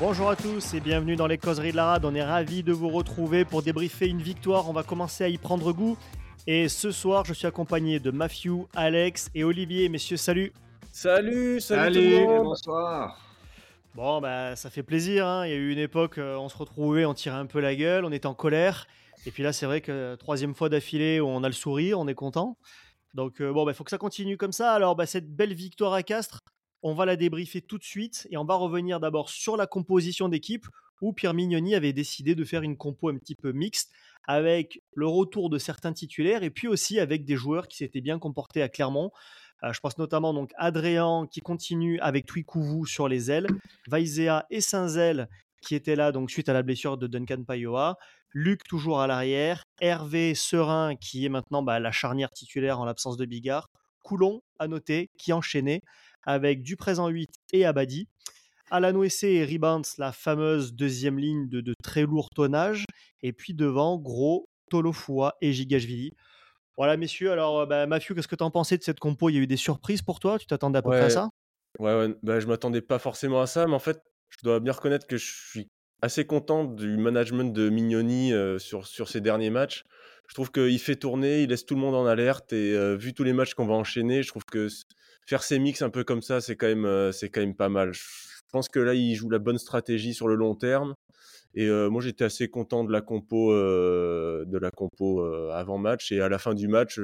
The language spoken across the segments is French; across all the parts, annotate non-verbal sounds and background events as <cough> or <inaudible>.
Bonjour à tous et bienvenue dans les causeries de la rade. On est ravis de vous retrouver pour débriefer une victoire. On va commencer à y prendre goût. Et ce soir, je suis accompagné de Matthew, Alex et Olivier. Messieurs, salut. Salut, salut, Salut, tout le monde. bonsoir. Bon, bah, ça fait plaisir. hein. Il y a eu une époque, euh, on se retrouvait, on tirait un peu la gueule, on était en colère. Et puis là, c'est vrai que euh, troisième fois d'affilée, on a le sourire, on est content. Donc, euh, bon, il faut que ça continue comme ça. Alors, bah, cette belle victoire à Castres, on va la débriefer tout de suite. Et on va revenir d'abord sur la composition d'équipe où Pierre Mignoni avait décidé de faire une compo un petit peu mixte avec le retour de certains titulaires et puis aussi avec des joueurs qui s'étaient bien comportés à Clermont. Euh, je pense notamment donc Adrien qui continue avec Twikouvou sur les ailes, Vaizea et Saint-Zel qui étaient là donc suite à la blessure de Duncan Payoa, Luc toujours à l'arrière, Hervé Serein qui est maintenant bah, la charnière titulaire en l'absence de Bigard, Coulon à noter qui enchaînait avec du présent 8 et Abadi. Alan Wessé et Rebounds, la fameuse deuxième ligne de, de très lourd tonnage. Et puis devant, Gros, Tolofua et Gigashvili. Voilà, messieurs. Alors, euh, bah, Mathieu, qu'est-ce que tu en pensais de cette compo? Il y a eu des surprises pour toi? Tu t'attendais à peu près à ça? Ouais, ouais, bah, je m'attendais pas forcément à ça, mais en fait, je dois bien reconnaître que je suis assez content du management de Mignoni euh, sur, sur ces derniers matchs. Je trouve qu'il fait tourner, il laisse tout le monde en alerte et euh, vu tous les matchs qu'on va enchaîner, je trouve que faire ces mix un peu comme ça, c'est quand même, euh, c'est quand même pas mal. Je pense que là, il joue la bonne stratégie sur le long terme. Et euh, moi, j'étais assez content de la compo, de la compo avant match. Et à la fin du match,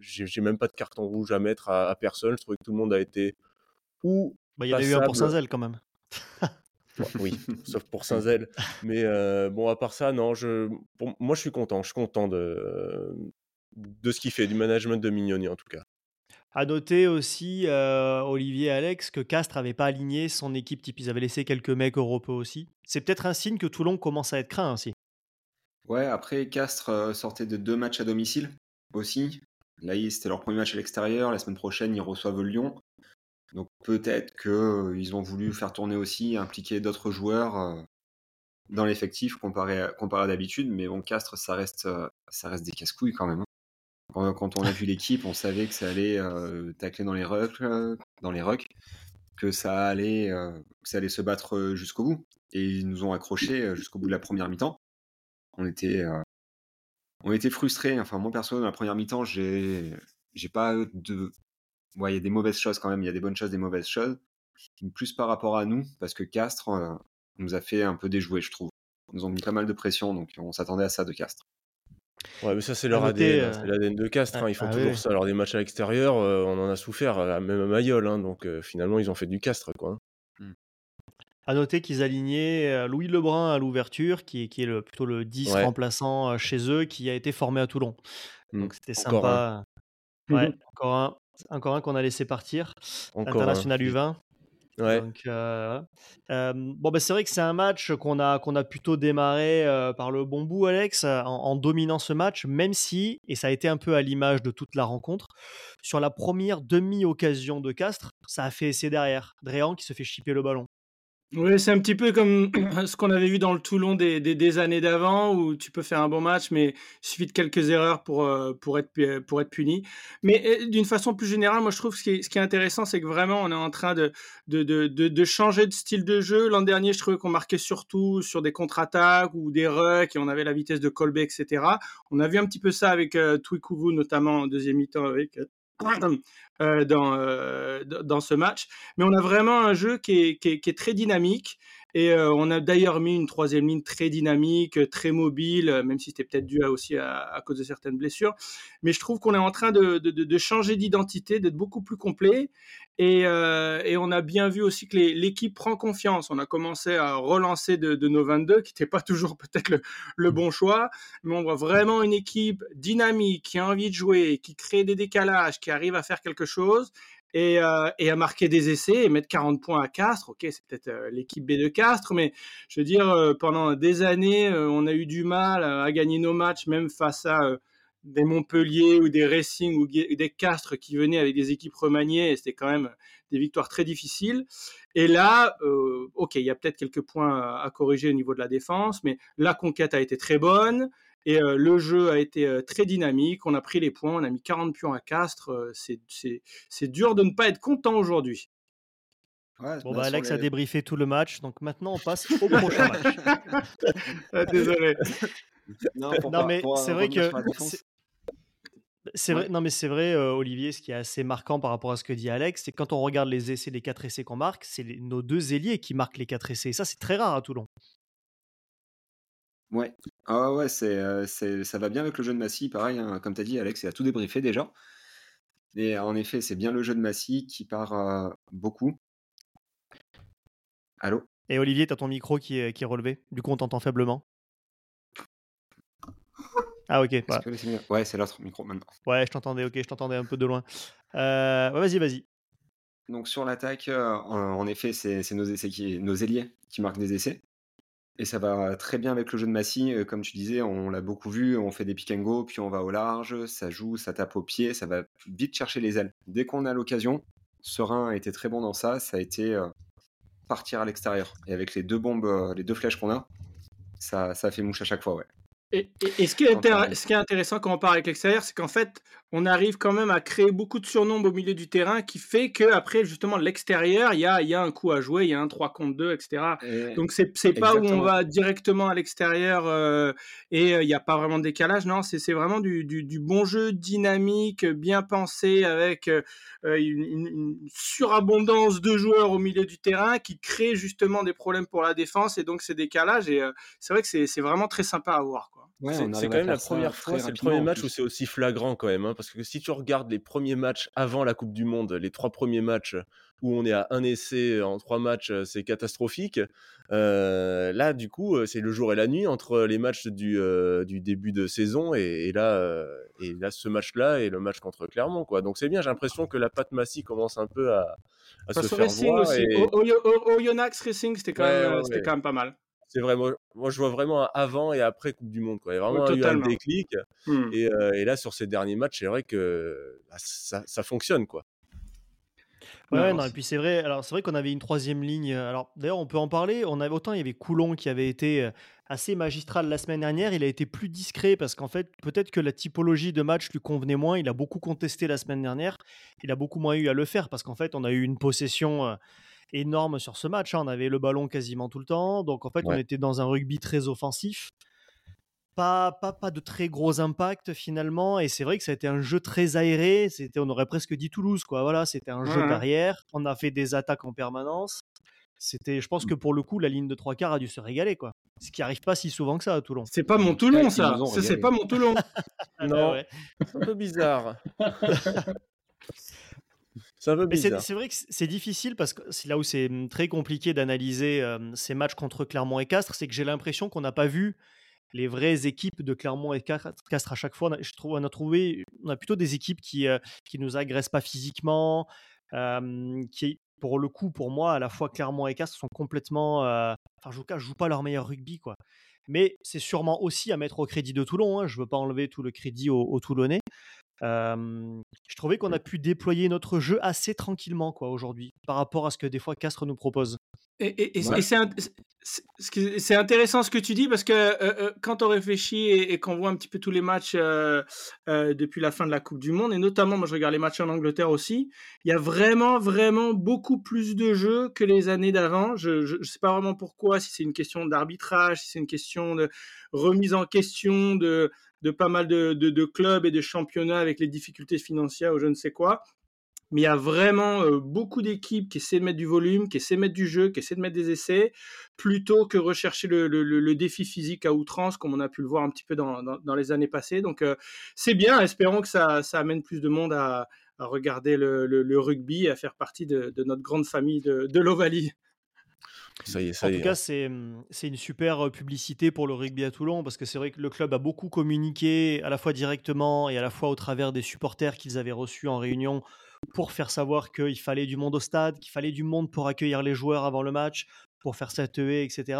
j'ai même pas de carton rouge à mettre à, à personne. Je trouvais que tout le monde a été ou Bah, Il y en a eu un pour. Saint-Zel quand même. <laughs> Bon, oui, <laughs> sauf pour Saint-Zel. Mais euh, bon, à part ça, non, je, pour, moi, je suis content. Je suis content de, de ce qu'il fait, du management de Mignoni en tout cas. À noter aussi, euh, Olivier et Alex, que Castres n'avait pas aligné son équipe type. Ils avaient laissé quelques mecs européens aussi. C'est peut-être un signe que Toulon commence à être craint aussi. Ouais, après, Castres euh, sortait de deux matchs à domicile aussi. Là, ils- c'était leur premier match à l'extérieur. La semaine prochaine, ils reçoivent Lyon. Donc peut-être qu'ils ont voulu faire tourner aussi, impliquer d'autres joueurs euh, dans l'effectif comparé à, comparé d'habitude. Mais bon, Castres, ça reste, euh, ça reste des casse-couilles quand même. hein. Quand, on a vu l'équipe, on savait que ça allait euh, tacler dans les rucks, dans les rucks, que ça allait, ça allait se battre jusqu'au bout. Et ils nous ont accrochés jusqu'au bout de la première mi-temps. On était, on était frustrés. Enfin, moi perso, dans la première mi-temps, j'ai, j'ai pas de, ouais, il y a des mauvaises choses quand même. Il y a des bonnes choses, des mauvaises choses. Plus par rapport à nous, parce que Castres euh, nous a fait un peu déjouer, je trouve. Ils nous ont mis pas mal de pression, donc on s'attendait à ça de Castres. Ouais, mais ça, c'est leur noter, ADN. hein, euh, C'est l'ADN de Castres. hein, Ils font ah toujours oui. ça. Alors, des matchs à l'extérieur, euh, on en a souffert, euh, même à Mayol. hein, donc, euh, finalement, ils ont fait du Castres, quoi. hein. À noter qu'ils alignaient Louis Lebrun à l'ouverture, qui est, qui est le, plutôt le 10 Ouais. remplaçant chez eux, qui a été formé à Toulon. Mm. Donc c'était Encore sympa. Ouais, encore un, encore un qu'on a laissé partir. Encore un. International U20. Ouais. Donc, euh. Euh, bon, bah, c'est vrai que c'est un match qu'on a, qu'on a plutôt démarré euh, par le bon bout, Alex, en, en dominant ce match, même si, et ça a été un peu à l'image de toute la rencontre, sur la première demi-occasion de Castres, ça a fait essai derrière. Dréan qui se fait chipper le ballon. Oui, c'est un petit peu comme <clears throat> ce qu'on avait vu dans le Toulon des, années d'avant, où tu peux faire un bon match, mais il suffit de quelques erreurs pour, euh, pour, être, pu- pour être puni. Mais euh, d'une façon plus générale, moi je trouve ce qui est, ce qui est intéressant, c'est que vraiment on est en train de, de, de, de, changer de style de jeu. L'an dernier, je trouvais qu'on marquait surtout sur des contre-attaques ou des rucks, et on avait la vitesse de Colbeck, etc. On a vu un petit peu ça avec euh, notamment en deuxième mi-temps avec... euh, euh, dans, euh, dans ce match. Mais on a vraiment un jeu qui est très dynamique. Et euh, on a d'ailleurs mis une troisième ligne très dynamique, euh, très mobile, euh, même si c'était peut-être dû aussi à, cause de certaines blessures. Mais je trouve qu'on est en train de, changer d'identité, d'être beaucoup plus complet. Et, on a bien vu aussi que l'équipe prend confiance. On a commencé à relancer de, de nos 22, qui n'était pas <laughs> toujours peut-être le bon choix. Mais on voit vraiment une équipe dynamique, qui a envie de jouer, qui crée des décalages, qui arrive à faire quelque chose et, euh, et à marquer des essais et mettre 40 points à Castres. Ok, c'est peut-être euh, l'équipe B de Castres, mais je veux dire, euh, pendant des années, on a eu du mal à, gagner nos matchs, même face à des Montpellier ou des Racing ou des Castres qui venaient avec des équipes remaniées, et c'était quand même des victoires très difficiles. Et là, ok, il y a peut-être quelques points à corriger au niveau de la défense, mais la conquête a été très bonne. Et euh, le jeu a été euh, très dynamique. On a pris les points. On a mis 40 pions à Castres. Euh, c'est- c'est c'est dur de ne pas être content aujourd'hui. Ouais, Bon, bah, bah, Alex a débriefé tout le match, donc maintenant on passe <laughs> au prochain match. Ah, désolé. <laughs> Non, pour Non, pas- mais pour, c'est vrai que c'est- C'est vrai, Ouais. non mais c'est vrai, euh, Olivier, ce qui est assez marquant par rapport à ce que dit Alex, c'est que quand on regarde les essais, les quatre essais qu'on marque, c'est les- nos deux ailiers qui marquent les quatre essais. Et ça, c'est très rare à Toulon. Ouais. Ah ouais, c'est, euh, c'est, ça va bien avec le jeu de Massy, pareil, hein, comme tu as dit, Alex, il a tout débriefé déjà. Et en effet, c'est bien le jeu de Massy qui part euh, beaucoup. Allô? Et Olivier, t'as ton micro qui est, qui est relevé. Du coup, on t'entend faiblement. Ah ok, voilà. que c'est Ouais, c'est l'autre micro maintenant. ouais, je t'entendais, ok, je t'entendais un peu de loin. Euh, ouais, vas-y, vas-y. Donc sur l'attaque, en en effet, c'est, c'est nos, essais qui, nos ailiers qui marquent des essais. Et ça va très bien avec le jeu de Massy. euh, Comme tu disais, on l'a beaucoup vu, on fait des pick and go, puis on va au large, ça joue, ça tape au pied, ça va vite chercher les ailes. Dès qu'on a l'occasion, Serein a été très bon dans ça, ça a été euh, partir à l'extérieur. Et avec les deux bombes, euh, les deux flèches qu'on a, ça, ça fait mouche à chaque fois, ouais. Et, et- et ce, qui est ce qui intéressant quand on part avec l'extérieur, c'est qu'en fait, on arrive quand même à créer beaucoup de surnombres au milieu du terrain qui fait que après justement l'extérieur, il y a, il y a un coup à jouer, il y a un 3 contre 2, etc. Et- Donc c'est pas où on va directement à l'extérieur euh, et euh, il n'y a pas vraiment de décalage, non, c'est vraiment du, du- du bon jeu dynamique, bien pensé, avec euh, une, surabondance de joueurs au milieu du terrain qui crée justement des problèmes pour la défense et donc ces décalages. Et euh, c'est vrai que c'est c'est vraiment très sympa à voir. Quoi. Ouais, C'est on c'est arrive quand même la première fois, c'est le premier match où c'est aussi flagrant quand même. hein, parce que si tu regardes les premiers matchs avant la Coupe du Monde, les trois premiers matchs où on est à un essai en trois matchs, euh, c'est catastrophique. Euh, là, du coup, euh, c'est le jour et la nuit entre les matchs du, euh, du début de saison et, et là, euh, et là, ce match-là et le match contre Clermont. Quoi. Donc c'est bien, j'ai l'impression que la patte Massy commence un peu à, se faire Racing voir. aussi, et- O- Oyo- O- Oyonnax Racing, c'était quand, Ouais, même, ouais, c'était ouais. quand même pas mal. C'est vrai, moi, je vois vraiment un avant et après Coupe du Monde. Quoi. Il y a vraiment Ouais, eu un déclic. Hmm. Et, euh, et là, sur ces derniers matchs, c'est vrai que bah, ça, ça fonctionne. quoi. Ouais, Non, et puis c'est vrai. Alors c'est vrai qu'on avait une troisième ligne. euh, Alors d'ailleurs, on peut en parler. On avait autant il y avait Coulon qui avait été euh, assez magistral la semaine dernière. Il a été plus discret parce qu'en fait, peut-être que la typologie de match lui convenait moins. Il a beaucoup contesté la semaine dernière. Il a beaucoup moins eu à le faire parce qu'en fait, on a eu une possession euh, énorme sur ce match. hein. On avait le ballon quasiment tout le temps. Donc en fait, on était dans un rugby très offensif. Pas, pas, pas de très gros impact finalement. Et c'est vrai que ça a été un jeu très aéré. C'était, on aurait presque dit Toulouse, quoi. Voilà, c'était un jeu Ouais, ouais. derrière. On a fait des attaques en permanence. C'était, je pense que pour le coup, la ligne de trois quarts a dû se régaler, quoi. Ce qui arrive pas si souvent que ça à Toulon. C'est pas mon Toulon, ça. c'est pas mon Toulon. <laughs> Non. Ouais, ouais. C'est un peu bizarre. <laughs> c'est un peu Mais c'est bizarre. c'est vrai que c'est difficile parce que c'est là où c'est hum, très compliqué d'analyser euh, ces matchs contre Clermont et Castres, c'est que j'ai l'impression qu'on n'a pas vu les vraies équipes de Clermont et Castres à chaque fois. On a, je trouve, on a trouvé, on a plutôt des équipes qui euh, qui nous agressent pas physiquement, euh, qui pour le coup, pour moi, à la fois Clermont et Castres sont complètement, enfin, je ne joue pas leur meilleur rugby, quoi. Mais c'est sûrement aussi à mettre au crédit de Toulon. hein. Je veux pas enlever tout le crédit aux, aux Toulonnais. Euh, je trouvais qu'on a pu déployer notre jeu assez tranquillement quoi aujourd'hui par rapport à ce que des fois Castres nous propose. Et, et- et- Ouais. et c'est intéressant ce que tu dis parce que euh, euh, quand on réfléchit et, et qu'on voit un petit peu tous les matchs euh, euh, depuis la fin de la Coupe du Monde, et notamment, moi je regarde les matchs en Angleterre aussi, il y a vraiment, vraiment beaucoup plus de jeux que les années d'avant. Je ne sais pas vraiment pourquoi, si c'est une question d'arbitrage, si c'est une question de remise en question de, de pas mal de, clubs et de championnats avec les difficultés financières ou je ne sais quoi mais il y a vraiment euh, beaucoup d'équipes qui essaient de mettre du volume, qui essaient de mettre du jeu, qui essaient de mettre des essais, plutôt que rechercher le, défi physique à outrance, comme on a pu le voir un petit peu dans, les années passées. Donc euh, c'est bien, espérons que ça, amène plus de monde à, regarder le, rugby et à faire partie de, de notre grande famille de, de l'Ovalie. Ça y est, ça En y tout est. cas, c'est hum, c'est une super euh, publicité pour le rugby à Toulon parce que c'est vrai que le club a beaucoup communiqué à la fois directement et à la fois au travers des supporters qu'ils avaient reçus en réunion pour faire savoir qu'il fallait du monde au stade, qu'il fallait du monde pour accueillir les joueurs avant le match, pour faire cette haie, etc.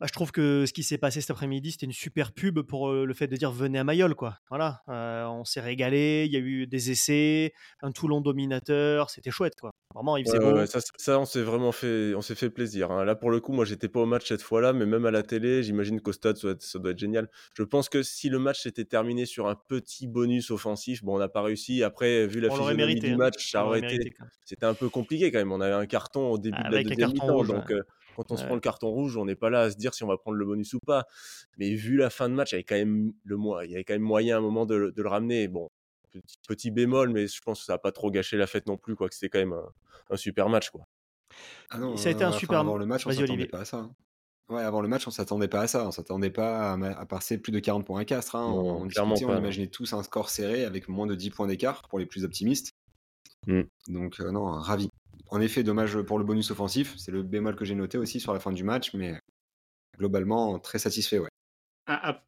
Bah, je trouve que ce qui s'est passé cet après-midi, c'était une super pub pour euh, le fait de dire venez à Mayol, quoi. Voilà, Euh, on s'est régalé, il y a eu des essais, un Toulon dominateur, c'était chouette, quoi. Vraiment, il faisait beau. ça, on s'est vraiment fait, on s'est fait plaisir. Hein. Là, pour le coup, moi, j'étais pas au match cette fois-là, mais même à la télé, j'imagine qu'au stade, ça doit, être, génial. Je pense que si le match s'était terminé sur un petit bonus offensif, bon, on n'a pas réussi. Après, vu la physionomie du hein. match, ça aurait été, c'était un peu compliqué quand même. On avait un carton au début de la deuxième mi-temps, donc. Euh, quand on se prend le carton rouge, on n'est pas là à se dire si on va prendre le bonus ou pas. Mais vu la fin de match, il y avait quand même, le, il y avait quand même moyen à un moment de, de le ramener. Bon, petit, bémol, mais je pense que ça n'a pas trop gâché la fête non plus, quoi, que c'était quand même un, super match. Quoi. Ah ça a été un super Avant le match, on s'attendait pas à ça. Hein. Ouais, avant le match, on s'attendait pas à ça. On s'attendait pas à, passer plus de 40 points à Castres. Hein. on, on imaginait tous un score serré avec moins de 10 points d'écart pour les plus optimistes. Mmh. Donc, euh, non, ravi. En effet, dommage pour le bonus offensif. C'est le bémol que j'ai noté aussi sur la fin du match, mais globalement, très satisfait, ouais.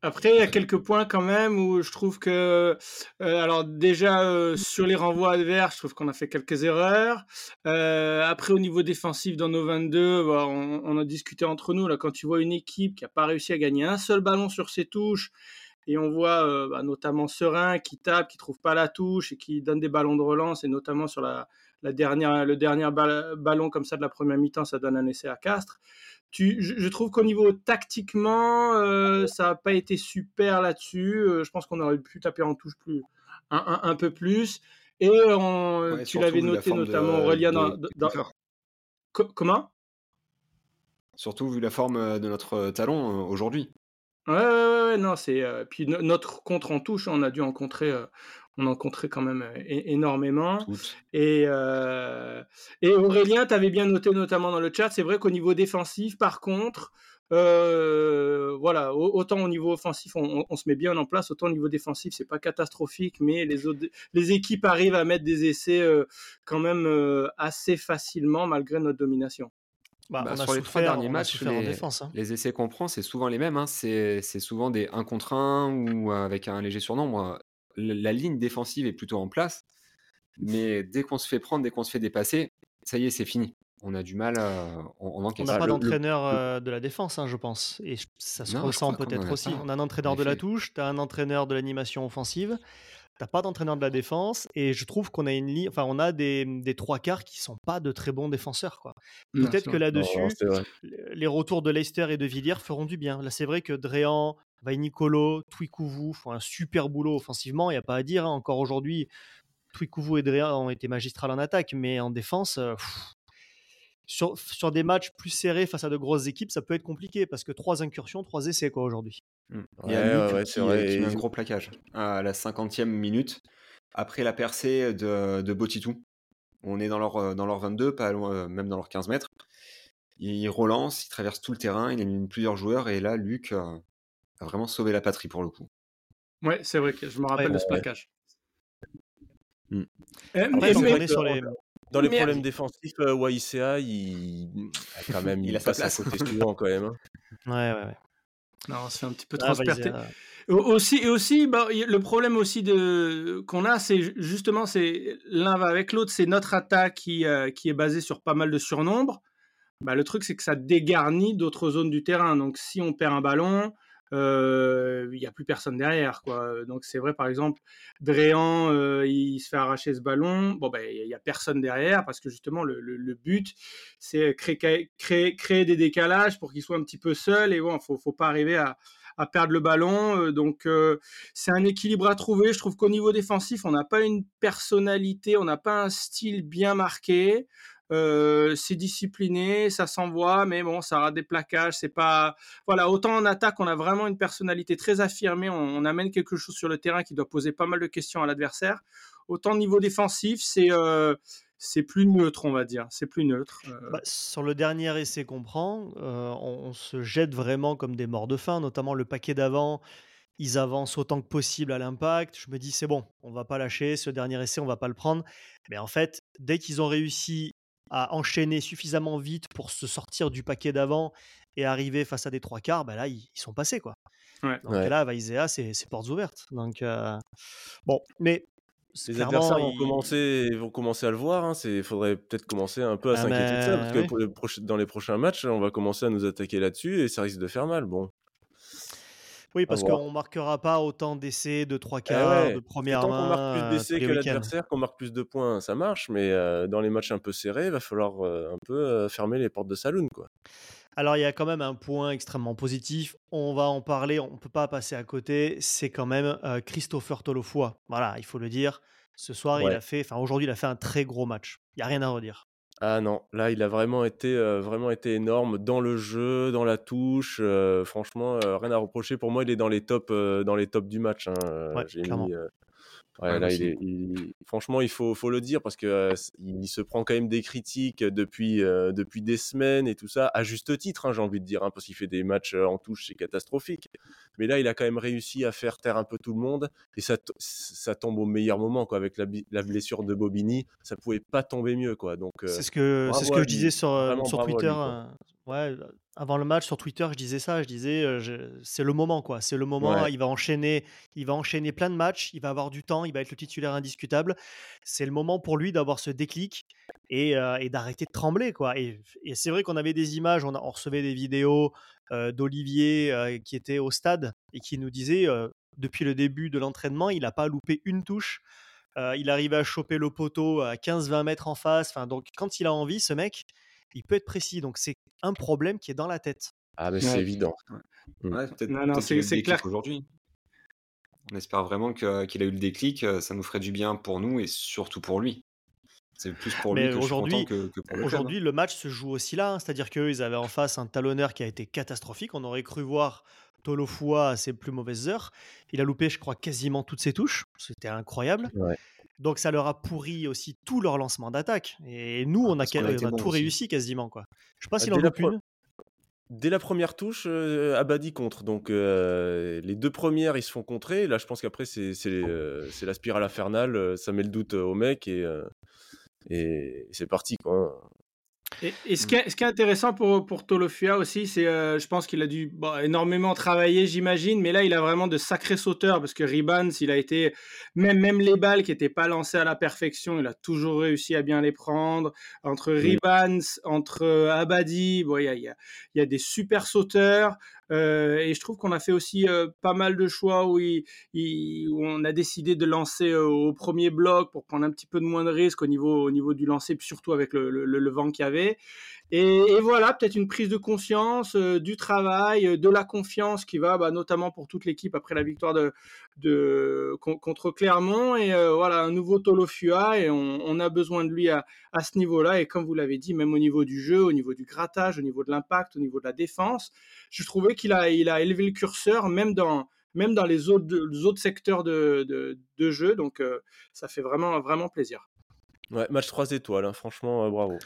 Après, il y a quelques points quand même où je trouve que, euh, alors déjà euh, sur les renvois adverses, je trouve qu'on a fait quelques erreurs. Euh, après, au niveau défensif dans nos 22, bah, on, a discuté entre nous là. Quand tu vois une équipe qui n'a pas réussi à gagner un seul ballon sur ses touches, et on voit bah, notamment Serein qui tape, qui trouve pas la touche et qui donne des ballons de relance, et notamment sur la dernière, le dernier ballon comme ça de la première mi-temps, ça donne un essai à Castres je, trouve qu'au niveau tactiquement, euh, ça n'a pas été super là-dessus. Euh, je pense qu'on aurait pu taper en touche plus, un, peu plus. Et tu l'avais noté notamment Aurélien dans, comment? Surtout vu la forme de notre talon euh, aujourd'hui. Ouais, ouais, ouais, non, c'est. puis notre contre en touche, on a dû en contrer on en quand même énormément. Et, et Aurélien, tu avais bien noté notamment dans le chat, c'est vrai qu'au niveau défensif, par contre, voilà, autant au niveau offensif, on, se met bien en place, autant au niveau défensif, c'est pas catastrophique, mais les, autres, les équipes arrivent à mettre des essais quand même assez facilement malgré notre domination. Bah, bah sur les trois derniers matchs, les, hein. les, essais qu'on prend, c'est souvent les mêmes. Hein. C'est souvent des 1 contre 1 ou avec un léger surnombre la ligne défensive est plutôt en place, mais dès qu'on se fait prendre, dès qu'on se fait dépasser, ça y est, c'est fini. On a du mal, on, on n'a pas d'entraîneur euh, de la défense, hein, je pense. Et ça se ressent peut-être aussi. On a un entraîneur de la touche, tu as un entraîneur de l'animation offensive, t'as pas d'entraîneur de la défense. Et je trouve qu'on a une ligne, enfin, on a des, des, trois quarts qui sont pas de très bons défenseurs. quoi. Peut-être que là-dessus, les retours de Leicester et de Villiers feront du bien. Là, c'est vrai que Dréan, Nicolo, Twikuvu font un super boulot offensivement, il n'y a pas à dire. Hein. Encore aujourd'hui, Twikuvu et Drea ont été magistrales en attaque, mais en défense, euh, sur, des matchs plus serrés face à de grosses équipes, ça peut être compliqué parce que trois incursions, trois essais quoi aujourd'hui. Mmh. Il y a ouais, qui, met un gros plaquage à la 50e minute après la percée de, de Botitou. On est dans leur, euh, dans leur 22, pas euh, même dans leur 15 mètres. Il relance, il traverse tout le terrain, il élimine plusieurs joueurs et là, Luc, vraiment sauvé la patrie pour le coup. Ouais, c'est vrai que je me rappelle de ce plaquage. Mmh. Eh, sur les... Dans les problèmes défensifs, euh, YCA, il... quand <laughs> même, il, a passe à côté <laughs> souvent quand même. Hein. Ouais, ouais, ouais. Non, on se fait un petit peu ah, transperter. Aussi, et aussi, bah, le problème aussi de qu'on a, c'est justement, c'est l'un va avec l'autre, c'est notre attaque qui, euh, qui est basée sur pas mal de surnombre. Bah, le truc, c'est que ça dégarnit d'autres zones du terrain. Donc, si on perd un ballon, il n'y a plus personne derrière. Quoi. Donc c'est vrai, par exemple, Dréan, il se fait arracher ce ballon. Bon, ben, il n'y a personne derrière parce que justement, le, but, c'est créer, créer, créer, des décalages pour qu'il soit un petit peu seul. Et bon, faut, faut, pas arriver à, à perdre le ballon. donc c'est un équilibre à trouver. Je trouve qu'au niveau défensif, on n'a pas une personnalité, on n'a pas un style bien marqué. Euh, c'est discipliné, ça s'envoie, mais bon, ça a des plaquages. C'est pas, voilà, autant en attaque, on a vraiment une personnalité très affirmée. On, amène quelque chose sur le terrain qui doit poser pas mal de questions à l'adversaire. Autant au niveau défensif, c'est euh, c'est plus neutre, on va dire. C'est plus neutre. Euh. Bah, sur le dernier essai qu'on prend, on, se jette vraiment comme des morts de faim, notamment le paquet d'avant. Ils avancent autant que possible à l'impact. Je me dis, c'est bon, on va pas lâcher. Ce dernier essai, on va pas le prendre. Mais en fait, dès qu'ils ont réussi à enchaîner suffisamment vite pour se sortir du paquet d'avant et arriver face à des trois quarts, bah là, ils, sont passés. Quoi. Donc là, Vaizea, c'est portes ouvertes. Donc, euh, bon, mais. Les adversaires vont, commencer, vont commencer à le voir. Il hein. faudrait peut-être commencer un peu à ah s'inquiéter de ça, parce que pour dans les prochains matchs, on va commencer à nous attaquer là-dessus et ça risque de faire mal. Bon. Oui, parce qu'on marquera pas autant d'essais de trois Eh quarts, ouais, de première tant qu'on marque plus main, tous d'essais que l'adversaire, qu'on marque plus de points, ça marche, mais heu, dans les matchs un peu serrés, il va falloir, heu, un peu, fermer les portes de saloon, quoi. Alors, il y a quand même un point extrêmement positif, on va en parler, on peut pas passer à côté, c'est quand même, Christopher Tolofoa. Voilà, il faut le dire. Ce soir, il a fait enfin aujourd'hui, il a fait un très gros match. Il y a rien à redire. Ah non, là, il a vraiment été, heu, vraiment été énorme dans le jeu, dans la touche, heu, franchement, heu, rien à reprocher. Pour moi, il est dans les tops, heu, dans les tops du match, hein, Ouais, j'ai clairement. mis, ouais, Ouais, moi là, il aussi. est il franchement, il faut faut le dire parce que, il se prend quand même des critiques depuis, depuis des semaines et tout ça, à juste titre, hein, j'ai envie de dire, hein, parce qu'il fait des matchs, en touche, c'est catastrophique. Mais là, il a quand même réussi à faire taire un peu tout le monde et ça ça tombe au meilleur moment, quoi, avec la blessure de Bobigny, ça pouvait pas tomber mieux, quoi, donc C'est ce que c'est ce que je disais sur, sur Twitter, lui, ouais, avant le match sur Twitter, je disais ça, je disais, c'est le moment, quoi. C'est le moment, Ouais. il va enchaîner il va enchaîner plein de matchs, il va avoir du temps, il va être le titulaire indiscutable. C'est le moment pour lui d'avoir ce déclic et d'arrêter de trembler, quoi et c'est vrai qu'on avait des images, on a on recevait des vidéos, d'Olivier, qui était au stade et qui nous disait, depuis le début de l'entraînement, il a pas loupé une touche. Il arrivait à choper le poteau à 15-20 mètres en face, enfin donc quand il a envie, ce mec, il peut être précis, donc c'est un problème qui est dans la tête. Ah mais c'est évident. Ouais. Mmh. Ouais, Non, non, c'est clair. aujourd'hui. On espère vraiment que qu'il a eu le déclic, heu, ça nous ferait du bien pour nous et surtout pour lui. C'est plus pour lui Mais que aujourd'hui que que pour hein. aujourd'hui, le match se joue aussi là, hein, c'est-à-dire qu'eux, ils avaient en face un talonneur qui a été catastrophique. On aurait cru voir Tolofua à ses plus mauvaises heures. Il a loupé, je crois, quasiment toutes ses touches. C'était incroyable. Ouais. Donc ça leur a pourri aussi tout leur lancement d'attaque et nous, Ah, on a a on a bons tout aussi. réussi quasiment, quoi. Je sais pas Ah, s'il en une. dès la 1re touche, heu, Abadi contre, donc heu, les 2 premières, ils se font contrer. Là, je pense qu'après c'est c'est la spirale infernale, heu, ça met le doute, heu, aux mecs et et c'est parti, quoi, hein. Et et ce qui est ce qui est intéressant pour pour Tolofua aussi, c'est, heu, je pense qu'il a dû, bah, énormément travailler, j'imagine, mais là, il a vraiment de sacrés sauteurs parce que Ribans, il a été même même les balles qui étaient pas lancées à la perfection, il a toujours réussi à bien les prendre. Entre. Ribans, entre, heu, Abadi, bon, il y a il y a il y a des super sauteurs, heu et je trouve qu'on a fait aussi, heu, pas mal de choix où on a décidé de lancer, heu, au 1er bloc pour prendre un petit peu de moins de risques au niveau au niveau du lancer, surtout avec le le le vent qu'il y avait et voilà, peut-être une prise de conscience, heu, du travail, heu, de la confiance qui va, bah, notamment pour toute l'équipe après la victoire de de con contre Clermont et heu, voilà, un nouveau Tolofua et on a besoin de lui à à ce niveau-là et comme vous l'avez dit, même au niveau du jeu, au niveau du grattage, au niveau de l'impact, au niveau de la défense, je trouvais qu'il a il a élevé le curseur même dans même dans les autres autres secteurs de de jeu donc ça fait vraiment vraiment plaisir. Ouais, match 3 étoiles, hein, franchement, bravo.